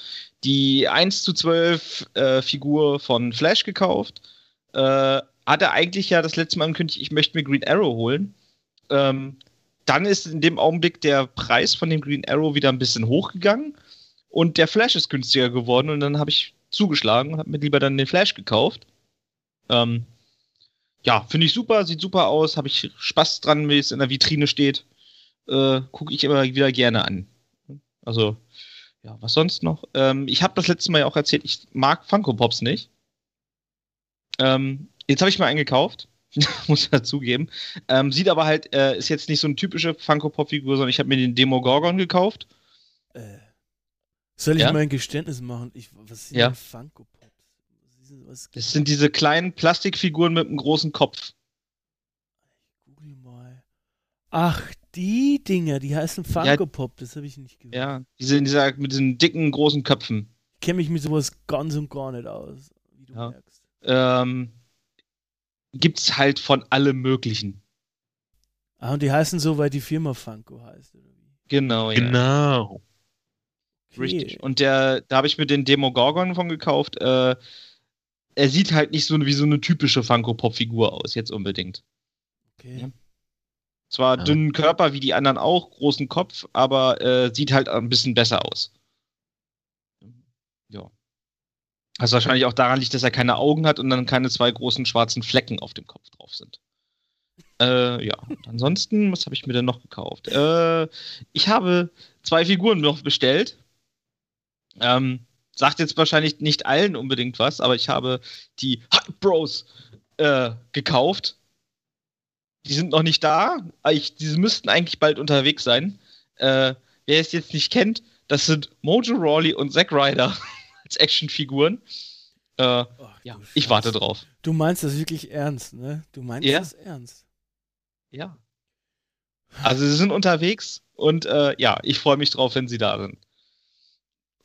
die 1 zu 12 äh, Figur von Flash gekauft. Äh, hatte eigentlich ja das letzte Mal angekündigt, ich möchte mir Green Arrow holen. Ähm, dann ist in dem Augenblick der Preis von dem Green Arrow wieder ein bisschen hochgegangen und der Flash ist günstiger geworden und dann habe ich zugeschlagen und habe mir lieber dann den Flash gekauft. Ähm, ja, finde ich super, sieht super aus, habe ich Spaß dran, wie es in der Vitrine steht. Äh, Gucke ich immer wieder gerne an. Also, ja, was sonst noch? Ähm, ich habe das letzte Mal ja auch erzählt, ich mag Funko Pops nicht. Ähm, jetzt habe ich mir einen gekauft, muss ich dazugeben. Ähm, sieht aber halt, äh, ist jetzt nicht so eine typische Funko Pop Figur, sondern ich habe mir den Demogorgon gekauft. Äh, soll ich Ja? mal ein Geständnis machen? Ich, was sind Ja. Funko Pops? Ist- Was Das sind diese kleinen Plastikfiguren mit einem großen Kopf. Google mal. Ach, die Dinger, die heißen Funko Pop, das habe ich nicht gewusst. Ja, diese in dieser, mit diesen dicken, großen Köpfen. Ich kenne mich mit sowas ganz und gar nicht aus, wie du Ja. merkst. Ähm, gibt's halt von allem Möglichen. Ah, und die heißen so, weil die Firma Funko heißt, oder wie? Genau, ja. Genau. Okay. Richtig. Und der, da habe ich mir den Demogorgon von gekauft. Äh, er sieht halt nicht so wie so eine typische Funko-Pop-Figur aus, jetzt unbedingt. Okay. Ja. Zwar Ja. dünnen Körper wie die anderen auch, großen Kopf, aber äh, sieht halt ein bisschen besser aus. Ja. Was wahrscheinlich auch daran liegt, dass er keine Augen hat und dann keine zwei großen schwarzen Flecken auf dem Kopf drauf sind. Äh, ja, und ansonsten, was habe ich mir denn noch gekauft? Äh, ich habe zwei Figuren noch bestellt. Ähm, sagt jetzt wahrscheinlich nicht allen unbedingt was, aber ich habe die Hype Bros äh, gekauft. Die sind noch nicht da. Ich, diese müssten eigentlich bald unterwegs sein. Äh, wer es jetzt nicht kennt, das sind Mojo Rawley und Zack Ryder als Actionfiguren. Äh, Ach, ja, ich warte Scheiße. drauf. Du meinst das wirklich ernst, ne? Du meinst Ja. das ernst. Ja. Also sie sind unterwegs und äh, ja, ich freue mich drauf, wenn sie da sind.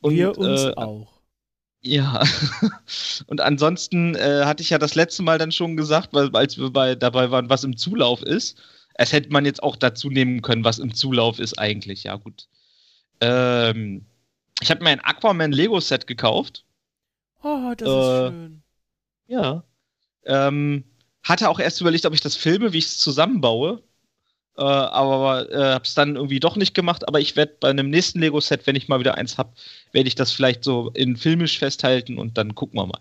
Und, Wir uns äh, auch. Ja. Und ansonsten äh, hatte ich ja das letzte Mal dann schon gesagt, weil als wir bei, dabei waren, was im Zulauf ist. Es hätte man jetzt auch dazu nehmen können, was im Zulauf ist eigentlich. Ja, gut. Ähm, ich habe mir ein Aquaman Lego Set gekauft. Oh, das äh, ist schön. Ja. Ähm, hatte auch erst überlegt, ob ich das filme, wie ich es zusammenbaue. Äh, aber äh, hab's dann irgendwie doch nicht gemacht. Aber ich werde bei einem nächsten Lego-Set, wenn ich mal wieder eins hab, werde ich das vielleicht so in filmisch festhalten und dann gucken wir mal.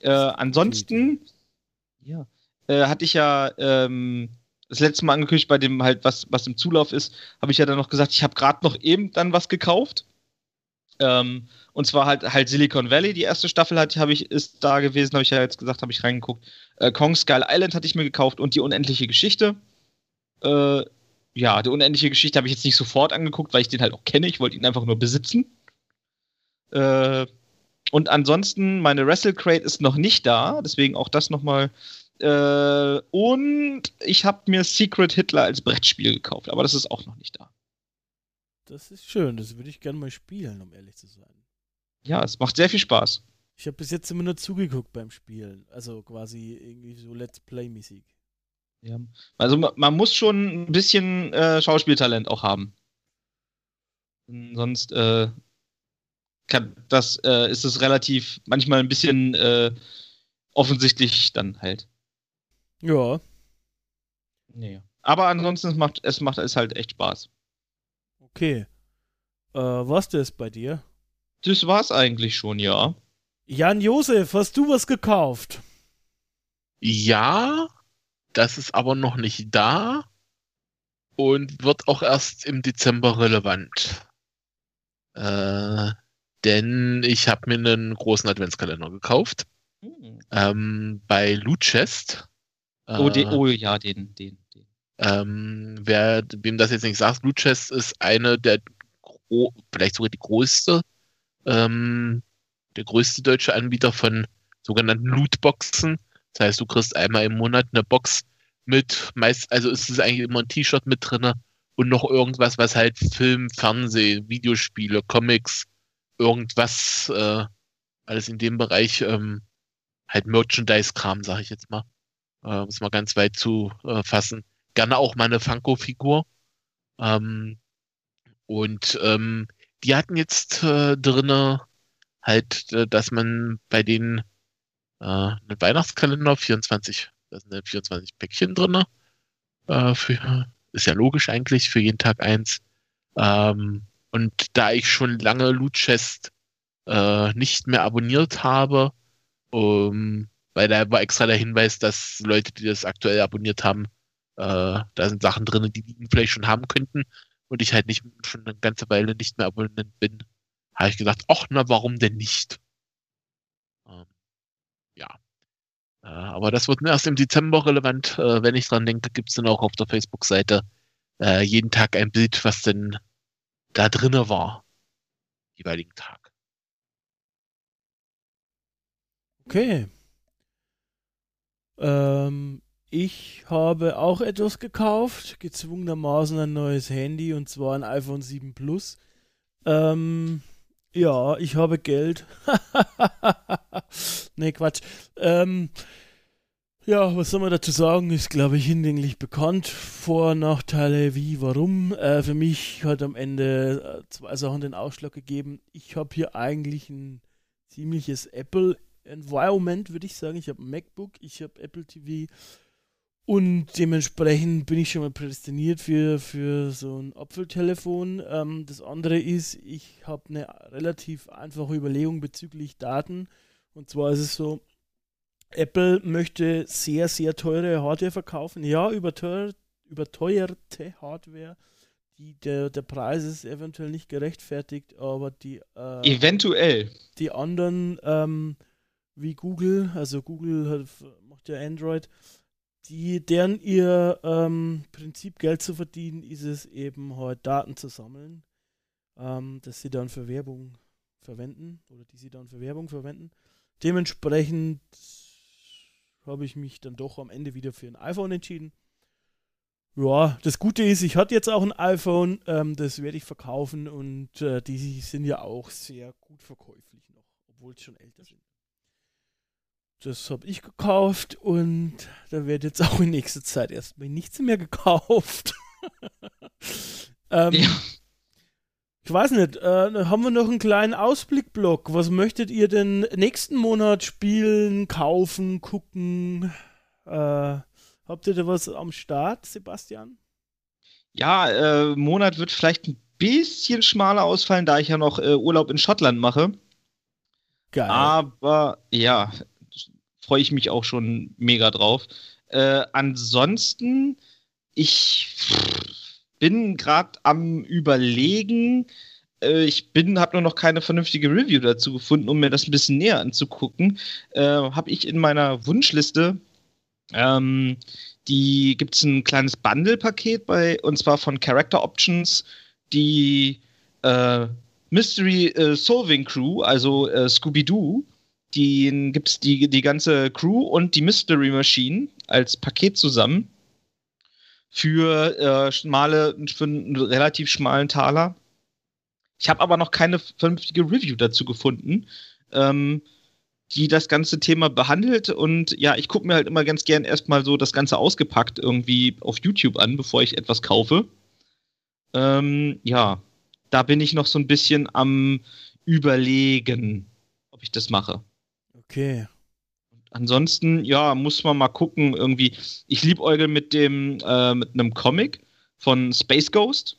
Äh, ansonsten, ja, äh, hatte ich ja ähm, das letzte Mal angekündigt, bei dem halt, was, was im Zulauf ist, habe ich ja dann noch gesagt, ich habe gerade noch eben dann was gekauft. Ähm, und zwar halt halt Silicon Valley, die erste Staffel hat, habe ich, ist da gewesen, habe ich ja jetzt gesagt, habe ich reingeguckt. Äh, Kong Skull Island hatte ich mir gekauft und die unendliche Geschichte. Äh, ja, die unendliche Geschichte habe ich jetzt nicht sofort angeguckt, weil ich den halt auch kenne. Ich wollte ihn einfach nur besitzen. Äh, und ansonsten, meine Wrestle Crate ist noch nicht da, deswegen auch das nochmal. Äh, und ich habe mir Secret Hitler als Brettspiel gekauft, aber das ist auch noch nicht da. Das ist schön, das würde ich gerne mal spielen, um ehrlich zu sein. Ja, es macht sehr viel Spaß. Ich habe bis jetzt immer nur zugeguckt beim Spielen. Also quasi irgendwie so Let's Play-mäßig. Ja. Also man, muss schon ein bisschen äh, Schauspieltalent auch haben. Sonst äh, kann, das, äh, ist es relativ manchmal ein bisschen äh, offensichtlich dann halt. Ja. Nee. Aber ansonsten es macht es macht es halt echt Spaß. Okay. Äh, was das bei dir? Das war's eigentlich schon, ja. Jan Josef, hast du was gekauft? Ja, das ist aber noch nicht da und wird auch erst im Dezember relevant. Äh, denn ich habe mir einen großen Adventskalender gekauft. Hm. Ähm, bei Loot Chest. Oh, den, oh ja, den, den, den. Ähm, wer, wem das jetzt nicht sagt, Loot Chest ist eine der, vielleicht sogar die größte, ähm, der größte deutsche Anbieter von sogenannten Lootboxen. Das heißt, du kriegst einmal im Monat eine Box mit, meist, also ist es eigentlich immer ein T-Shirt mit drin und noch irgendwas, was halt Film, Fernsehen, Videospiele, Comics, irgendwas, äh, alles in dem Bereich, ähm, halt Merchandise-Kram, sag ich jetzt mal, äh, um es mal ganz weit zu äh, fassen. Gerne auch mal eine Funko-Figur. Ähm, und ähm, die hatten jetzt äh, drinne halt, äh, dass man bei denen äh, einen Weihnachtskalender 24, da sind 24 Päckchen drinne. Äh, für, ist ja logisch eigentlich, für jeden Tag eins. Ähm, und da ich schon lange Loot Chest äh, nicht mehr abonniert habe, um, weil da war extra der Hinweis, dass Leute, die das aktuell abonniert haben, äh, da sind Sachen drin, die die vielleicht schon haben könnten und ich halt nicht schon eine ganze Weile nicht mehr Abonnent bin, habe ich gesagt, ach na, warum denn nicht? Ähm, ja. Äh, aber das wird erst im Dezember relevant. Äh, wenn ich dran denke, gibt es dann auch auf der Facebook-Seite äh, jeden Tag ein Bild, was denn da drinne war. Jeweiligen Tag. Okay. Ähm, ich habe auch etwas gekauft, gezwungenermaßen ein neues Handy und zwar ein iPhone 7 Plus. Ähm, ja, ich habe Geld. nee, Quatsch. Ähm, ja, was soll man dazu sagen? Ist, glaube ich, hinlänglich bekannt. Vor-, Nachteile, wie, warum. Äh, für mich hat am Ende äh, zwei Sachen den Ausschlag gegeben. Ich habe hier eigentlich ein ziemliches Apple-Environment, würde ich sagen. Ich habe ein MacBook, ich habe Apple TV und dementsprechend bin ich schon mal prädestiniert für, für so ein Apfeltelefon. Ähm, das andere ist, ich habe eine relativ einfache Überlegung bezüglich Daten. Und zwar ist es so, Apple möchte sehr, sehr teure Hardware verkaufen. Ja, überteuer, überteuerte Hardware. Die, der, der Preis ist eventuell nicht gerechtfertigt, aber die. Äh, eventuell. Die anderen, ähm, wie Google, also Google hat, macht ja Android, die, deren ihr ähm, Prinzip Geld zu verdienen, ist es eben halt Daten zu sammeln, ähm, dass sie dann für Werbung verwenden oder die sie dann für Werbung verwenden. Dementsprechend habe ich mich dann doch am Ende wieder für ein iPhone entschieden. Ja, das Gute ist, ich hatte jetzt auch ein iPhone, ähm, das werde ich verkaufen und äh, die sind ja auch sehr gut verkäuflich noch, obwohl es schon älter sind. Das habe ich gekauft und da wird jetzt auch in nächster Zeit erstmal nichts mehr gekauft. ähm, ja. Ich weiß nicht, äh, haben wir noch einen kleinen Ausblickblock. Was möchtet ihr denn nächsten Monat spielen, kaufen, gucken? Äh, habt ihr da was am Start, Sebastian? Ja, äh, Monat wird vielleicht ein bisschen schmaler ausfallen, da ich ja noch äh, Urlaub in Schottland mache. Geil. Aber ja, freue ich mich auch schon mega drauf. Äh, ansonsten, ich bin gerade am Überlegen. Äh, ich bin, habe nur noch keine vernünftige Review dazu gefunden, um mir das ein bisschen näher anzugucken. Äh, habe ich in meiner Wunschliste. Ähm, die gibt es ein kleines Bundle-Paket bei, und zwar von Character Options, die äh, Mystery äh, Solving Crew, also äh, Scooby-Doo, die gibt es die, die ganze Crew und die Mystery Machine als Paket zusammen für äh, schmale, für einen relativ schmalen Taler. Ich habe aber noch keine vernünftige Review dazu gefunden. Ähm, die das ganze Thema behandelt. Und ja, ich gucke mir halt immer ganz gern erstmal so das Ganze ausgepackt irgendwie auf YouTube an, bevor ich etwas kaufe. Ähm, ja, da bin ich noch so ein bisschen am Überlegen, ob ich das mache. Okay. Ansonsten, ja, muss man mal gucken, irgendwie. Ich liebäugel mit dem, äh, mit einem Comic von Space Ghost.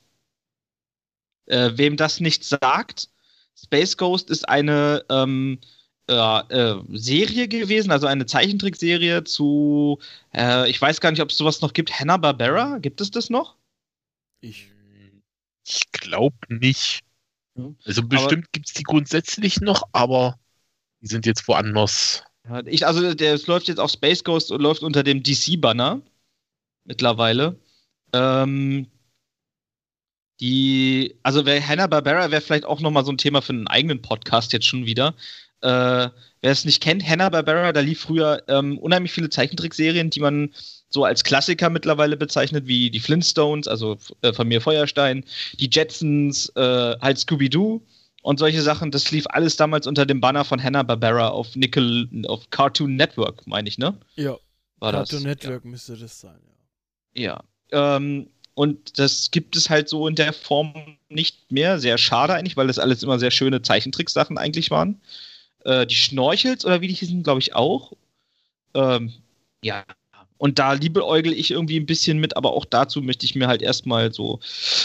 Äh, wem das nicht sagt, Space Ghost ist eine ähm, äh, äh, Serie gewesen, also eine Zeichentrickserie zu, äh, ich weiß gar nicht, ob es sowas noch gibt, Hanna-Barbera, gibt es das noch? Ich. Ich glaube nicht. Hm. Also bestimmt gibt es die grundsätzlich noch, aber die sind jetzt woanders. Ja, ich, also der läuft jetzt auf Space Ghost und läuft unter dem DC-Banner mittlerweile. Ähm, die, also wer Hanna-Barbera wäre vielleicht auch nochmal so ein Thema für einen eigenen Podcast jetzt schon wieder. Äh, wer es nicht kennt, Hanna-Barbera, da lief früher ähm, unheimlich viele Zeichentrickserien, die man so als Klassiker mittlerweile bezeichnet, wie die Flintstones, also äh, von mir Feuerstein, die Jetsons, äh, halt Scooby-Doo und solche Sachen. Das lief alles damals unter dem Banner von Hanna-Barbera auf Nickel, auf Cartoon Network, meine ich, ne? Ja. War Cartoon das? Network müsste das sein, Ja. ja. Ähm, und das gibt es halt so in der Form nicht mehr. Sehr schade eigentlich, weil das alles immer sehr schöne Zeichentricksachen eigentlich waren. Äh, die Schnorchels oder wie die hießen, glaube ich auch. Ähm, ja. Und da liebäugel ich irgendwie ein bisschen mit, aber auch dazu möchte ich mir halt erstmal so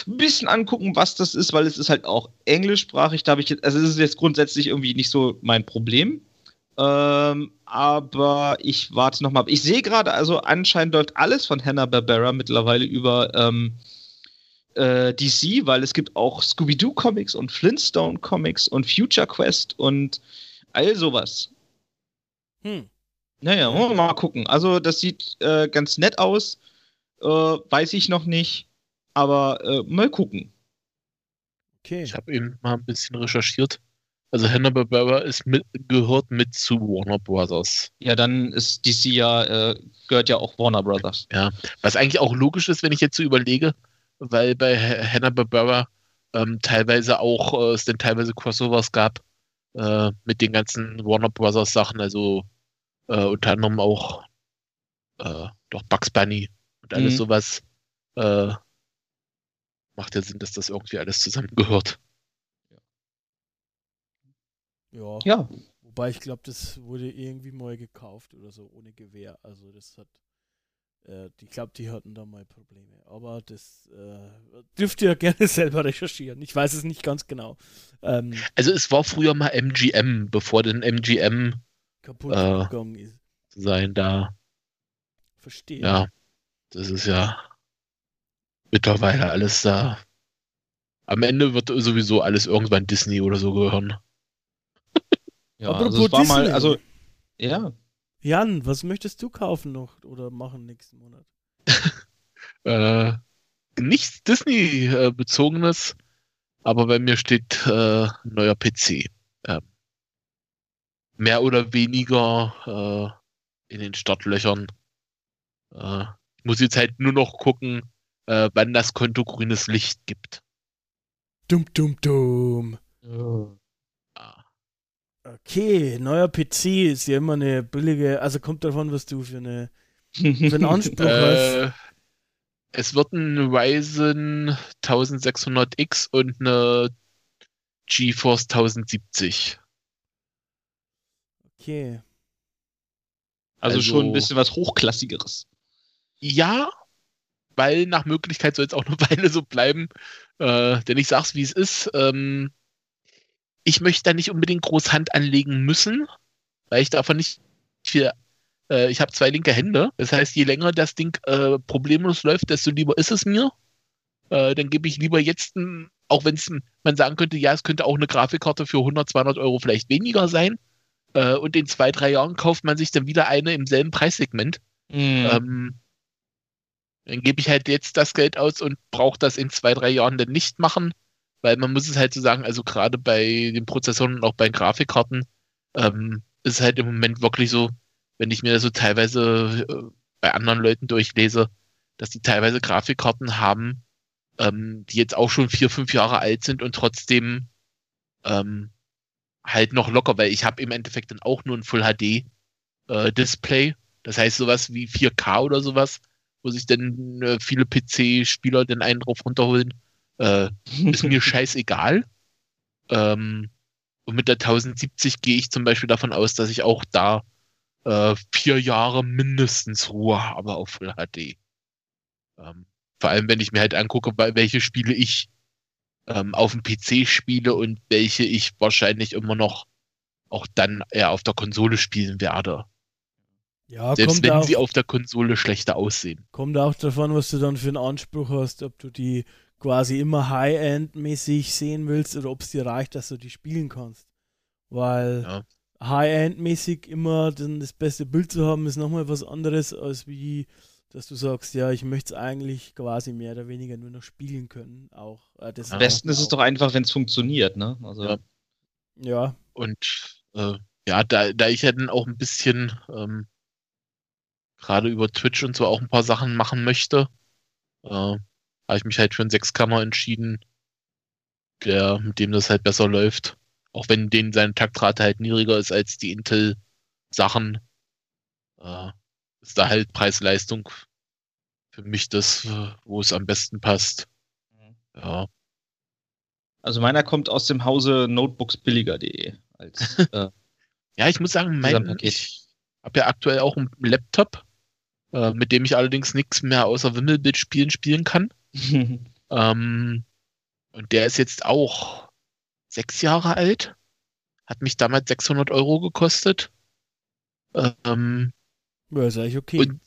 ein bisschen angucken, was das ist, weil es ist halt auch englischsprachig. Da habe ich jetzt, also es ist jetzt grundsätzlich irgendwie nicht so mein Problem. Ähm, aber ich warte nochmal. Ich sehe gerade, also anscheinend läuft alles von Hanna-Barbera mittlerweile über ähm, äh, DC, weil es gibt auch Scooby-Doo-Comics und Flintstone-Comics und Future Quest und all sowas. Hm. Naja, wollen wir mal gucken. Also das sieht äh, ganz nett aus. Äh, weiß ich noch nicht. Aber äh, mal gucken. Okay. Ich habe eben mal ein bisschen recherchiert. Also Hanna-Barbera ist mit, gehört mit zu Warner Brothers. Ja, dann ist DC ja, äh, gehört ja auch Warner Brothers. Ja, was eigentlich auch logisch ist, wenn ich jetzt so überlege, weil bei Ha- Hanna-Barbera ähm, teilweise auch, äh, es denn teilweise Crossovers gab äh, mit den ganzen Warner Brothers Sachen, also äh, unter anderem auch äh, doch Bugs Bunny und alles Mhm. sowas. Äh, macht ja Sinn, dass das irgendwie alles zusammengehört. Ja. Ja, Wobei ich glaube, das wurde irgendwie mal gekauft oder so, ohne Gewehr. Also das hat. Äh, ich glaube, die hatten da mal Probleme. Aber das äh, dürft ihr gerne selber recherchieren. Ich weiß es nicht ganz genau. Ähm, Also es war früher mal MGM, bevor denn MGM kaputt Äh. gegangen ist. sein da. Verstehe. Ja, das ist ja mittlerweile alles da. Am Ende wird sowieso alles irgendwann Disney oder so gehören. ja Apropos also es war mal, also, ja. Jan, was möchtest du kaufen noch oder machen nächsten Monat? Äh, nichts Disney-bezogenes, aber bei mir steht äh, neuer PC. Ähm, mehr oder weniger äh, in den Startlöchern. Äh, ich muss jetzt halt nur noch gucken, äh, wann das Konto grünes Licht gibt. Dum, dum, dum. Ah. Okay, neuer PC ist ja immer eine billige, also kommt davon, was du für, eine, für einen Anspruch hast. Äh, es wird ein Ryzen 1600X und eine GeForce 1070. Okay. Also, Also- schon ein bisschen was Hochklassigeres. Ja, weil nach Möglichkeit soll es auch eine Weile so bleiben. Äh, denn ich sag's, wie es ist. Ähm, ich möchte da nicht unbedingt groß Hand anlegen müssen, weil ich davon nicht viel. Äh, ich habe zwei linke Hände. Das heißt, je länger das Ding äh, problemlos läuft, desto lieber ist es mir. Äh, dann gebe ich lieber jetzt, ein, auch wenn man sagen könnte, ja, es könnte auch eine Grafikkarte für 100, 200 Euro vielleicht weniger sein. Äh, und in zwei, drei Jahren kauft man sich dann wieder eine im selben Preissegment. Mhm. Ähm, dann gebe ich halt jetzt das Geld aus und brauche das in zwei, drei Jahren dann nicht machen, weil man muss es halt so sagen, also gerade bei den Prozessoren und auch bei den Grafikkarten ähm, ist es halt im Moment wirklich so, wenn ich mir das so teilweise äh, bei anderen Leuten durchlese, dass die teilweise Grafikkarten haben, ähm, die jetzt auch schon vier, fünf Jahre alt sind und trotzdem ähm, halt noch locker, weil ich habe im Endeffekt dann auch nur ein Full HD äh, Display. Das heißt sowas wie 4K oder sowas, wo sich dann äh, viele PC-Spieler den einen drauf runterholen. Äh, ist mir scheißegal. Ähm, und mit der 1070 gehe ich zum Beispiel davon aus, dass ich auch da äh, vier Jahre mindestens Ruhe habe auf Full HD. Ähm, vor allem, wenn ich mir halt angucke, welche Spiele ich ähm, auf dem PC spiele und welche ich wahrscheinlich immer noch auch dann eher auf der Konsole spielen werde. Ja, Selbst wenn auch, sie auf der Konsole schlechter aussehen. Kommt auch davon, was du dann für einen Anspruch hast, ob du die quasi immer High-End-mäßig sehen willst oder ob es dir reicht, dass du die spielen kannst. Weil ja. High-End-mäßig immer dann das beste Bild zu haben, ist nochmal was anderes, als wie dass du sagst, ja, ich möchte es eigentlich quasi mehr oder weniger nur noch spielen können. Auch, äh, Am besten ist es doch einfach, wenn es funktioniert, ne? Also. Ja. ja. Und äh, ja, da, da ich ja dann auch ein bisschen ähm, gerade über Twitch und so auch ein paar Sachen machen möchte, äh, habe ich mich halt für einen Sechskammer entschieden, der, mit dem das halt besser läuft. Auch wenn den seine Taktrate halt niedriger ist als die Intel-Sachen. Äh, ist da halt Preis-Leistung für mich das, wo es am besten passt. Mhm. Ja. Also meiner kommt aus dem Hause notebooksbilliger.de. Äh, ja, ich muss sagen, mein, ich habe ja aktuell auch einen Laptop, äh, mit dem ich allerdings nichts mehr außer Wimmelbild spielen spielen kann. ähm, und der ist jetzt auch sechs Jahre alt. Hat mich damals 600 Euro gekostet. Ähm, ja, ist eigentlich okay. Und,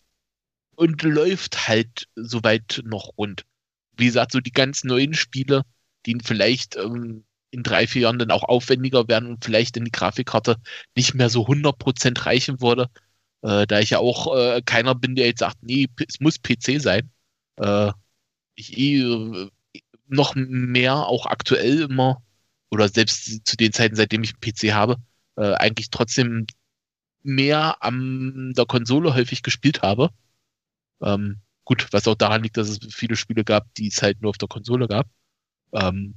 und läuft halt soweit noch rund. Wie gesagt, so die ganz neuen Spiele, die vielleicht ähm, in drei, vier Jahren dann auch aufwendiger werden und vielleicht in die Grafikkarte nicht mehr so 100% reichen würde. Äh, da ich ja auch äh, keiner bin, der jetzt sagt, nee, es muss PC sein. Äh, ich eh noch mehr auch aktuell immer oder selbst zu den Zeiten, seitdem ich einen PC habe, äh, eigentlich trotzdem mehr an der Konsole häufig gespielt habe. Ähm, gut, was auch daran liegt, dass es viele Spiele gab, die es halt nur auf der Konsole gab. Ähm,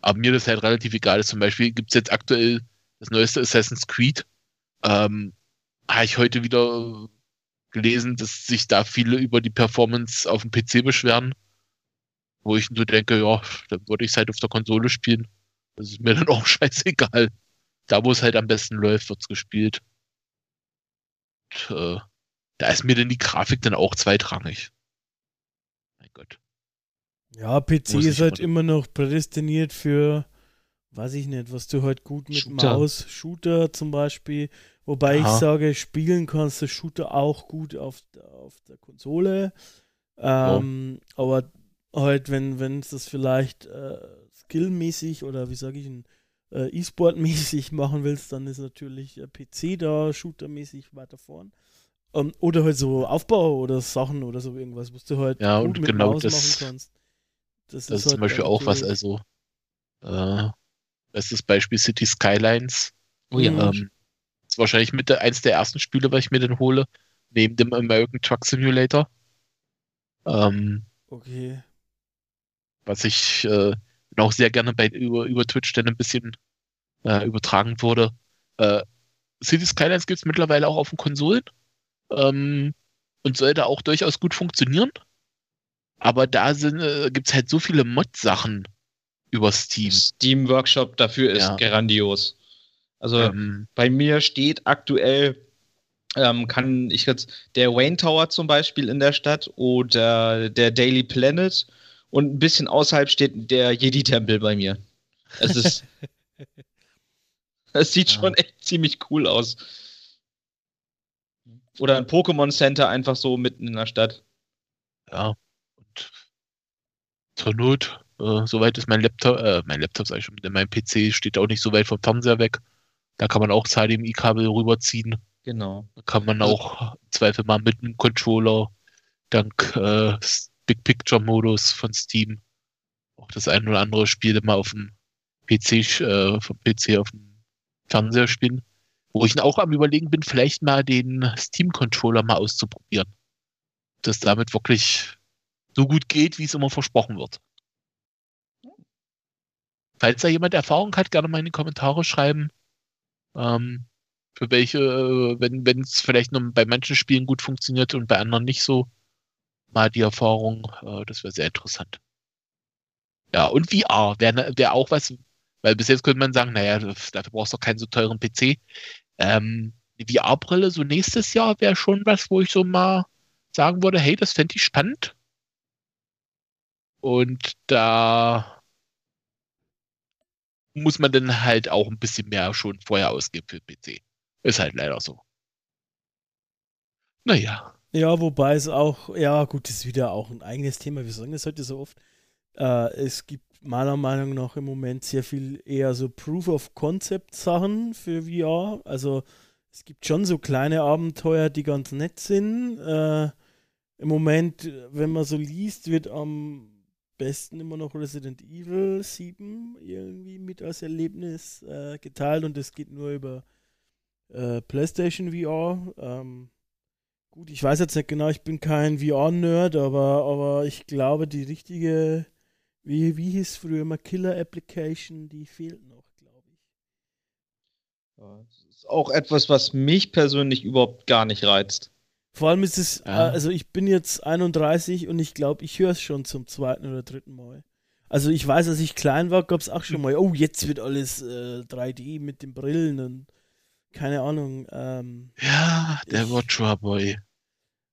aber mir das halt relativ egal ist. Zum Beispiel gibt es jetzt aktuell das neueste Assassin's Creed. Ähm, habe ich heute wieder gelesen, dass sich da viele über die Performance auf dem PC beschweren. Wo ich nur denke, ja, dann würde ich es halt auf der Konsole spielen. Das ist mir dann auch scheißegal. Da, wo es halt am besten läuft, wird es gespielt äh, da ist mir denn die Grafik dann auch zweitrangig. Mein Gott. Ja, PC ist halt immer noch prädestiniert für, weiß ich nicht, was du halt gut mit Shooter. Maus, Shooter zum Beispiel. Wobei Aha. ich sage, spielen kannst du Shooter auch gut auf, auf der Konsole. Ähm, oh. Aber halt, wenn wenn es das vielleicht äh, skillmäßig oder wie sage ich, äh, E-Sport-mäßig machen willst, dann ist natürlich äh, PC da Shooter-mäßig weiter vorn. Ähm, oder halt so Aufbau oder Sachen oder so irgendwas, was du halt ja, gut und mit genau Maus das, machen kannst. Das, das ist, halt zum Beispiel auch was, also äh, bestes Beispiel City Skylines. Oh ja. Ähm, ist wahrscheinlich mit der, eins der ersten Spiele, was ich mir denn hole, neben dem American Truck Simulator. Ähm, okay. Was ich äh, auch sehr gerne bei, über, über Twitch dann ein bisschen äh, übertragen wurde. Äh, City Skylines gibt es mittlerweile auch auf den Konsolen ähm, und sollte auch durchaus gut funktionieren. Aber da äh, gibt es halt so viele Mod-Sachen über Steam. Steam Workshop dafür ist ja. grandios. Also ähm, bei mir steht aktuell, ähm, kann ich jetzt der Wayne Tower zum Beispiel in der Stadt oder der Daily Planet und ein bisschen außerhalb steht der Jedi-Tempel bei mir. Es ist. Es sieht schon echt ziemlich cool aus. Oder ein Pokémon Center einfach so mitten in der Stadt. Ja. Und zur Not, äh, soweit ist mein Laptop, äh, mein Laptop sag ich schon, mein PC steht auch nicht so weit vom Fernseher weg. Da kann man auch das HDMI-Kabel rüberziehen. Genau. Da kann man auch im Zweifel mal mit einem Controller dank äh, Big Picture Modus von Steam auch das ein oder andere Spiel immer auf dem PC, äh, vom PC auf dem Fernseher spielen. Wo ich auch am überlegen bin, vielleicht mal den Steam Controller mal auszuprobieren. Dass damit wirklich so gut geht, wie es immer versprochen wird. Falls da jemand Erfahrung hat, gerne mal in die Kommentare schreiben. Ähm, für welche, äh, wenn es vielleicht nur bei manchen Spielen gut funktioniert und bei anderen nicht so, mal die Erfahrung, äh, das wäre sehr interessant. Ja, und VR wäre wär auch was, weil bis jetzt könnte man sagen, naja, dafür brauchst du keinen so teuren PC. Ähm, die VR-Brille so nächstes Jahr wäre schon was, wo ich so mal sagen würde, hey, das fände ich spannend. Und da muss man dann halt auch ein bisschen mehr schon vorher ausgeben für den PC. Ist halt leider so. Naja. Ja, wobei es auch, ja gut, ist wieder auch ein eigenes Thema. Wir sagen das heute so oft. Äh, es gibt meiner Meinung nach im Moment sehr viel eher so Proof of Concept Sachen für VR. Also es gibt schon so kleine Abenteuer, die ganz nett sind. Äh, Im Moment, wenn man so liest, wird am besten immer noch Resident Evil 7 irgendwie mit als Erlebnis äh, geteilt und das geht nur über äh, PlayStation VR. Ähm, gut, ich weiß jetzt nicht genau, ich bin kein VR-Nerd, aber, aber ich glaube, die richtige, wie, wie hieß früher immer Killer Application, die fehlt noch, glaube ich. Ja, auch etwas, was mich persönlich überhaupt gar nicht reizt. Vor allem ist es, ja. also ich bin jetzt 31 und ich glaube, ich höre es schon zum zweiten oder dritten Mal. Also ich weiß, als ich klein war, gab es auch schon mal, oh, jetzt wird alles äh, 3D mit den Brillen und keine Ahnung. Ähm, ja, der Watcher Boy.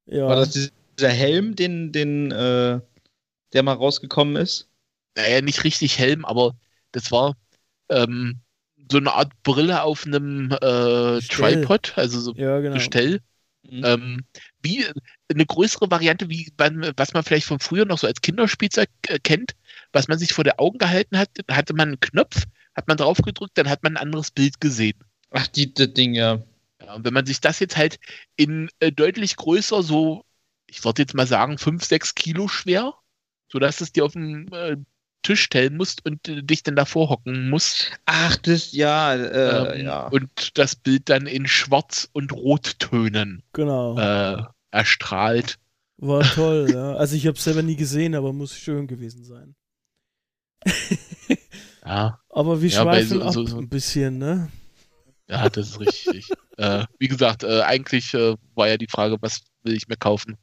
Ja. War das dieser Helm, den, den, äh, der mal rausgekommen ist? Naja, nicht richtig Helm, aber das war, ähm, so eine Art Brille auf einem äh, Tripod, also so ja, genau. Gestell. Mhm. Ähm, wie eine größere Variante, wie man, was man vielleicht von früher noch so als Kinderspielzeug äh, kennt, was man sich vor der Augen gehalten hat, hatte man einen Knopf, hat man drauf gedrückt, dann hat man ein anderes Bild gesehen. Ach, die, das Ding, ja. ja. Und wenn man sich das jetzt halt in äh, deutlich größer, so, ich würde jetzt mal sagen, 5, 6 Kilo schwer, sodass es dir auf dem äh, Tisch stellen musst und äh, dich dann davor hocken musst. Ach, das, ja, äh, ähm, ja. Und das Bild dann in Schwarz- und Rottönen genau. äh, erstrahlt. War toll, ja. Also ich habe es selber nie gesehen, aber muss schön gewesen sein. ja. Aber wir ja, schweifen so, so, so, ein bisschen, ne? Ja, das ist richtig. äh, wie gesagt, äh, eigentlich äh, war ja die Frage, was will ich mir kaufen?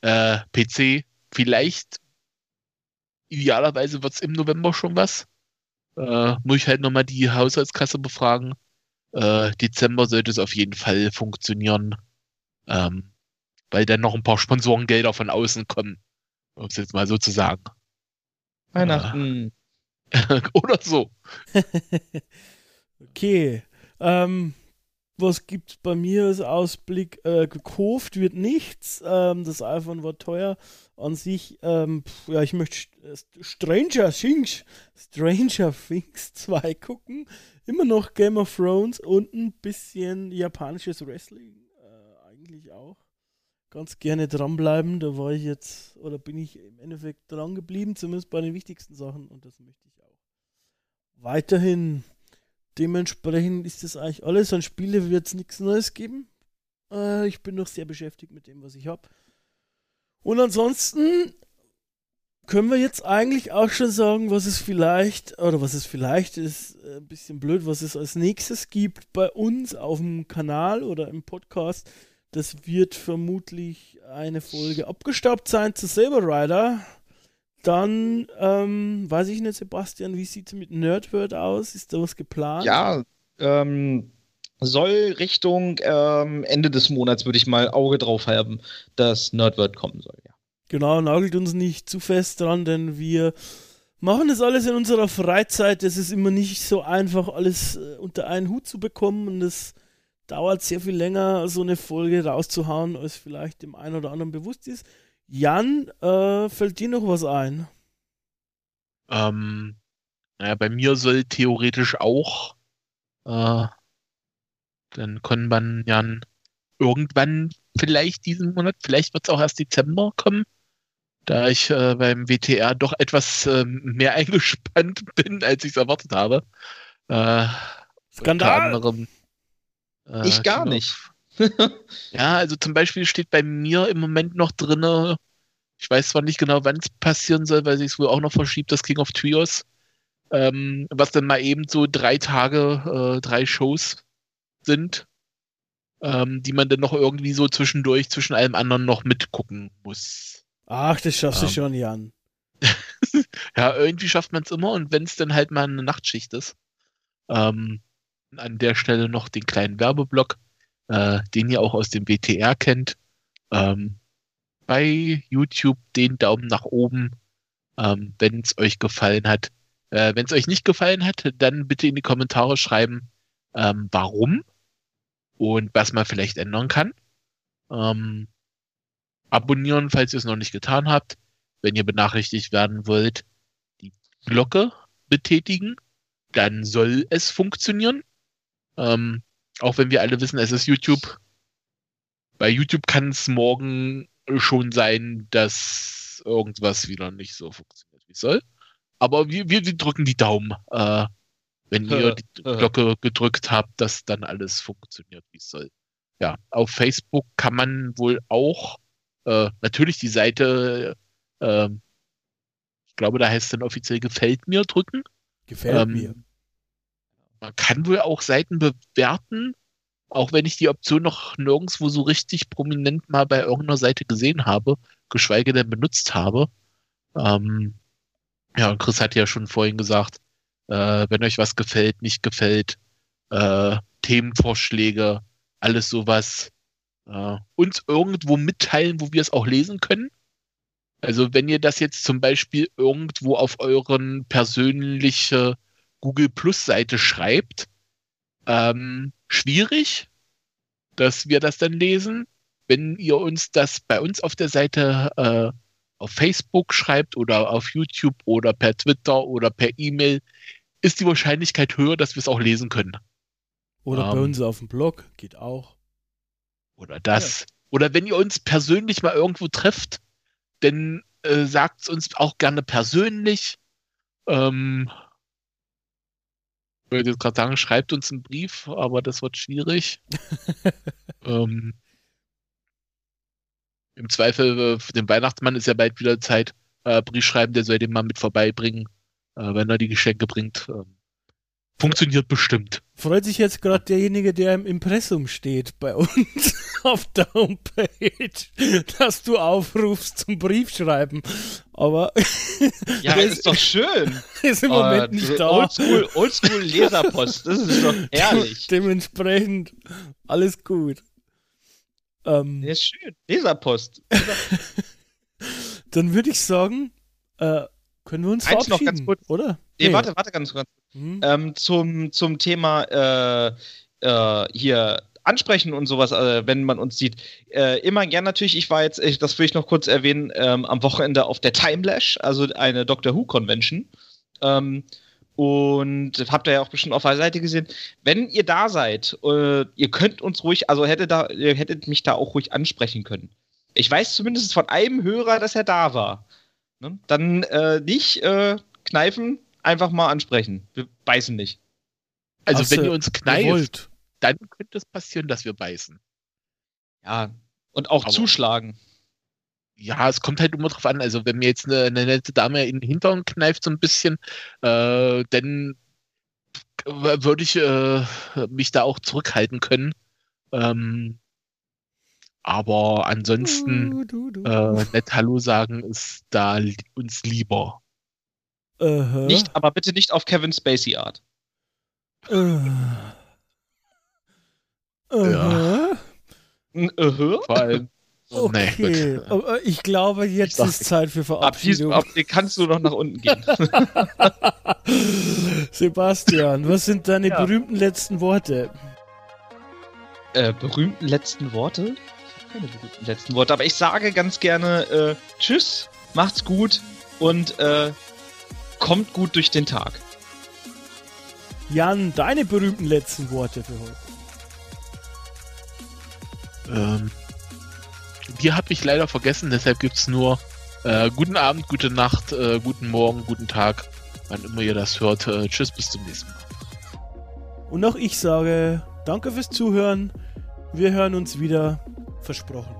Äh, PC, vielleicht idealerweise wird es im November schon was. Äh, muss ich halt nochmal die Haushaltskasse befragen. Äh, Dezember sollte es auf jeden Fall funktionieren. Ähm, weil dann noch ein paar Sponsorengelder von außen kommen. Um es jetzt mal so zu sagen. Weihnachten. Äh, oder so. okay. Ähm, was gibt's bei mir als Ausblick? Äh, gekauft wird nichts. Ähm, das iPhone war teuer an sich. Ähm, pf, ja, ich möchte Stranger Things, Stranger Things 2 gucken. Immer noch Game of Thrones und ein bisschen japanisches Wrestling. Äh, eigentlich auch. Ganz gerne dranbleiben. Da war ich jetzt, oder bin ich im Endeffekt dran geblieben, zumindest bei den wichtigsten Sachen. Und das möchte ich auch. Weiterhin dementsprechend ist das eigentlich alles. An Spiele wird es nichts Neues geben. Äh, ich bin noch sehr beschäftigt mit dem, was ich habe. Und ansonsten können wir jetzt eigentlich auch schon sagen, was es vielleicht, oder was es vielleicht ist, äh, ein bisschen blöd, was es als nächstes gibt bei uns auf dem Kanal oder im Podcast. Das wird vermutlich eine Folge abgestaubt sein zu Saber Rider. Dann ähm, weiß ich nicht, Sebastian, wie sieht es mit Nerdword aus? Ist da was geplant? Ja, ähm, soll Richtung ähm, Ende des Monats, würde ich mal Auge drauf haben, dass Nerdword kommen soll, ja. Genau, nagelt uns nicht zu fest dran, denn wir machen das alles in unserer Freizeit. Es ist immer nicht so einfach, alles äh, unter einen Hut zu bekommen und es dauert sehr viel länger, so eine Folge rauszuhauen, als vielleicht dem einen oder anderen bewusst ist. Jan, äh, fällt dir noch was ein? Ähm, naja, bei mir soll theoretisch auch, äh, dann können man ja irgendwann vielleicht diesen Monat, vielleicht wird es auch erst Dezember kommen, da ich äh, beim WTR doch etwas äh, mehr eingespannt bin, als ich es erwartet habe. Äh, Skandal! Anderem, äh, ich gar genau. nicht. ja, also zum Beispiel steht bei mir im Moment noch drin, ich weiß zwar nicht genau, wann es passieren soll, weil sich es wohl auch noch verschiebt, das King of Trios, ähm, was dann mal eben so drei Tage, äh, drei Shows sind, ähm, die man dann noch irgendwie so zwischendurch zwischen allem anderen noch mitgucken muss. Ach, das schaffst du Ähm. schon, Jan. Ja, irgendwie schafft man es immer und wenn es dann halt mal eine Nachtschicht ist. Ähm, an der Stelle noch den kleinen Werbeblock, äh, den ihr auch aus dem WTR kennt. Ähm, bei YouTube den Daumen nach oben, ähm, wenn es euch gefallen hat. Äh, wenn es euch nicht gefallen hat, dann bitte in die Kommentare schreiben, ähm, warum und was man vielleicht ändern kann. Ähm, abonnieren, falls ihr es noch nicht getan habt. Wenn ihr benachrichtigt werden wollt, die Glocke betätigen, dann soll es funktionieren. Ähm, auch wenn wir alle wissen, es ist YouTube. Bei YouTube kann es morgen schon sein, dass irgendwas wieder nicht so funktioniert, wie es soll. Aber wir, wir, wir drücken die Daumen, äh, wenn ihr die Glocke gedrückt habt, dass dann alles funktioniert, wie es soll. Ja, auf Facebook kann man wohl auch äh, natürlich die Seite, äh, ich glaube, da heißt es dann offiziell gefällt mir drücken. Gefällt Ähm, mir. Man kann wohl auch Seiten bewerten, auch wenn ich die Option noch nirgendwo so richtig prominent mal bei irgendeiner Seite gesehen habe, geschweige denn benutzt habe. Ähm, ja, und Chris hat ja schon vorhin gesagt, äh, wenn euch was gefällt, nicht gefällt, äh, Themenvorschläge, alles sowas, äh, uns irgendwo mitteilen, wo wir es auch lesen können. Also wenn ihr das jetzt zum Beispiel irgendwo auf euren persönliche Google Plus Seite schreibt, ähm, schwierig, dass wir das dann lesen. Wenn ihr uns das bei uns auf der Seite äh, auf Facebook schreibt oder auf YouTube oder per Twitter oder per E-Mail, ist die Wahrscheinlichkeit höher, dass wir es auch lesen können. Oder bei ähm, uns auf dem Blog, geht auch. Oder das. Oder wenn ihr uns persönlich mal irgendwo trefft, dann äh, sagt es uns auch gerne persönlich. Ähm, ich würde jetzt gerade sagen, schreibt uns einen Brief, aber das wird schwierig. ähm, Im Zweifel, äh, für den Weihnachtsmann ist ja bald wieder Zeit. Äh, Brief schreiben, der soll den mal mit vorbeibringen, äh, wenn er die Geschenke bringt. Ähm, funktioniert bestimmt. Freut sich jetzt gerade derjenige, der im Impressum steht bei uns auf der Homepage, dass du aufrufst zum Briefschreiben. Aber Ja, Der ist doch schön. ist im Moment nicht da. Oldschool, Oldschool Leserpost. Das ist doch herrlich. Dementsprechend alles gut. Ähm, Der ist schön. Leserpost. Dann würde ich sagen, äh, können wir uns Eins noch verabschieden, ganz kurz. oder? Nee, warte, warte ganz kurz. Hm? Ähm, zum, zum Thema äh, äh, hier ansprechen und sowas, äh, wenn man uns sieht. Äh, immer gern natürlich, ich war jetzt, ich, das will ich noch kurz erwähnen, ähm, am Wochenende auf der Timelash, also eine Doctor Who Convention. Ähm, und habt ihr ja auch bestimmt auf der Seite gesehen. Wenn ihr da seid, äh, ihr könnt uns ruhig, also hättet da, ihr hättet mich da auch ruhig ansprechen können. Ich weiß zumindest von einem Hörer, dass er da war. Ne? Dann äh, nicht äh, kneifen, einfach mal ansprechen. Wir beißen nicht. Also Hast wenn ihr uns kneift, dann könnte es passieren, dass wir beißen. Ja. Und auch Aber- zuschlagen. Ja, es kommt halt immer drauf an. Also wenn mir jetzt eine, eine nette Dame in den Hintern kneift so ein bisschen, äh, dann würde ich äh, mich da auch zurückhalten können. Ähm, aber ansonsten Du, du, du. äh, nett Hallo sagen ist da li uns lieber. Aha. Nicht, aber bitte nicht auf Kevin Spacey Art. Äh. Aha. N- Äh, Vor allem. Nee, Okay, gut. aber ich glaube, jetzt Ich ist Zeit für ab diesem Verabschiedung. ab, den kannst du noch nach unten gehen. Sebastian, was sind deine Ja. berühmten letzten Worte? äh, berühmten letzten Worte? Ich habe keine berühmten letzten Worte, aber ich sage ganz gerne äh, Tschüss, macht's gut und äh, kommt gut durch den Tag. Jan, deine berühmten letzten Worte für heute. Ähm, die habe ich leider vergessen, deshalb gibt's nur äh, guten Abend, gute Nacht, äh, guten Morgen, guten Tag, wann immer ihr das hört. Äh, tschüss, bis zum nächsten Mal. Und auch ich sage, danke fürs Zuhören. Wir hören uns wieder. Versprochen.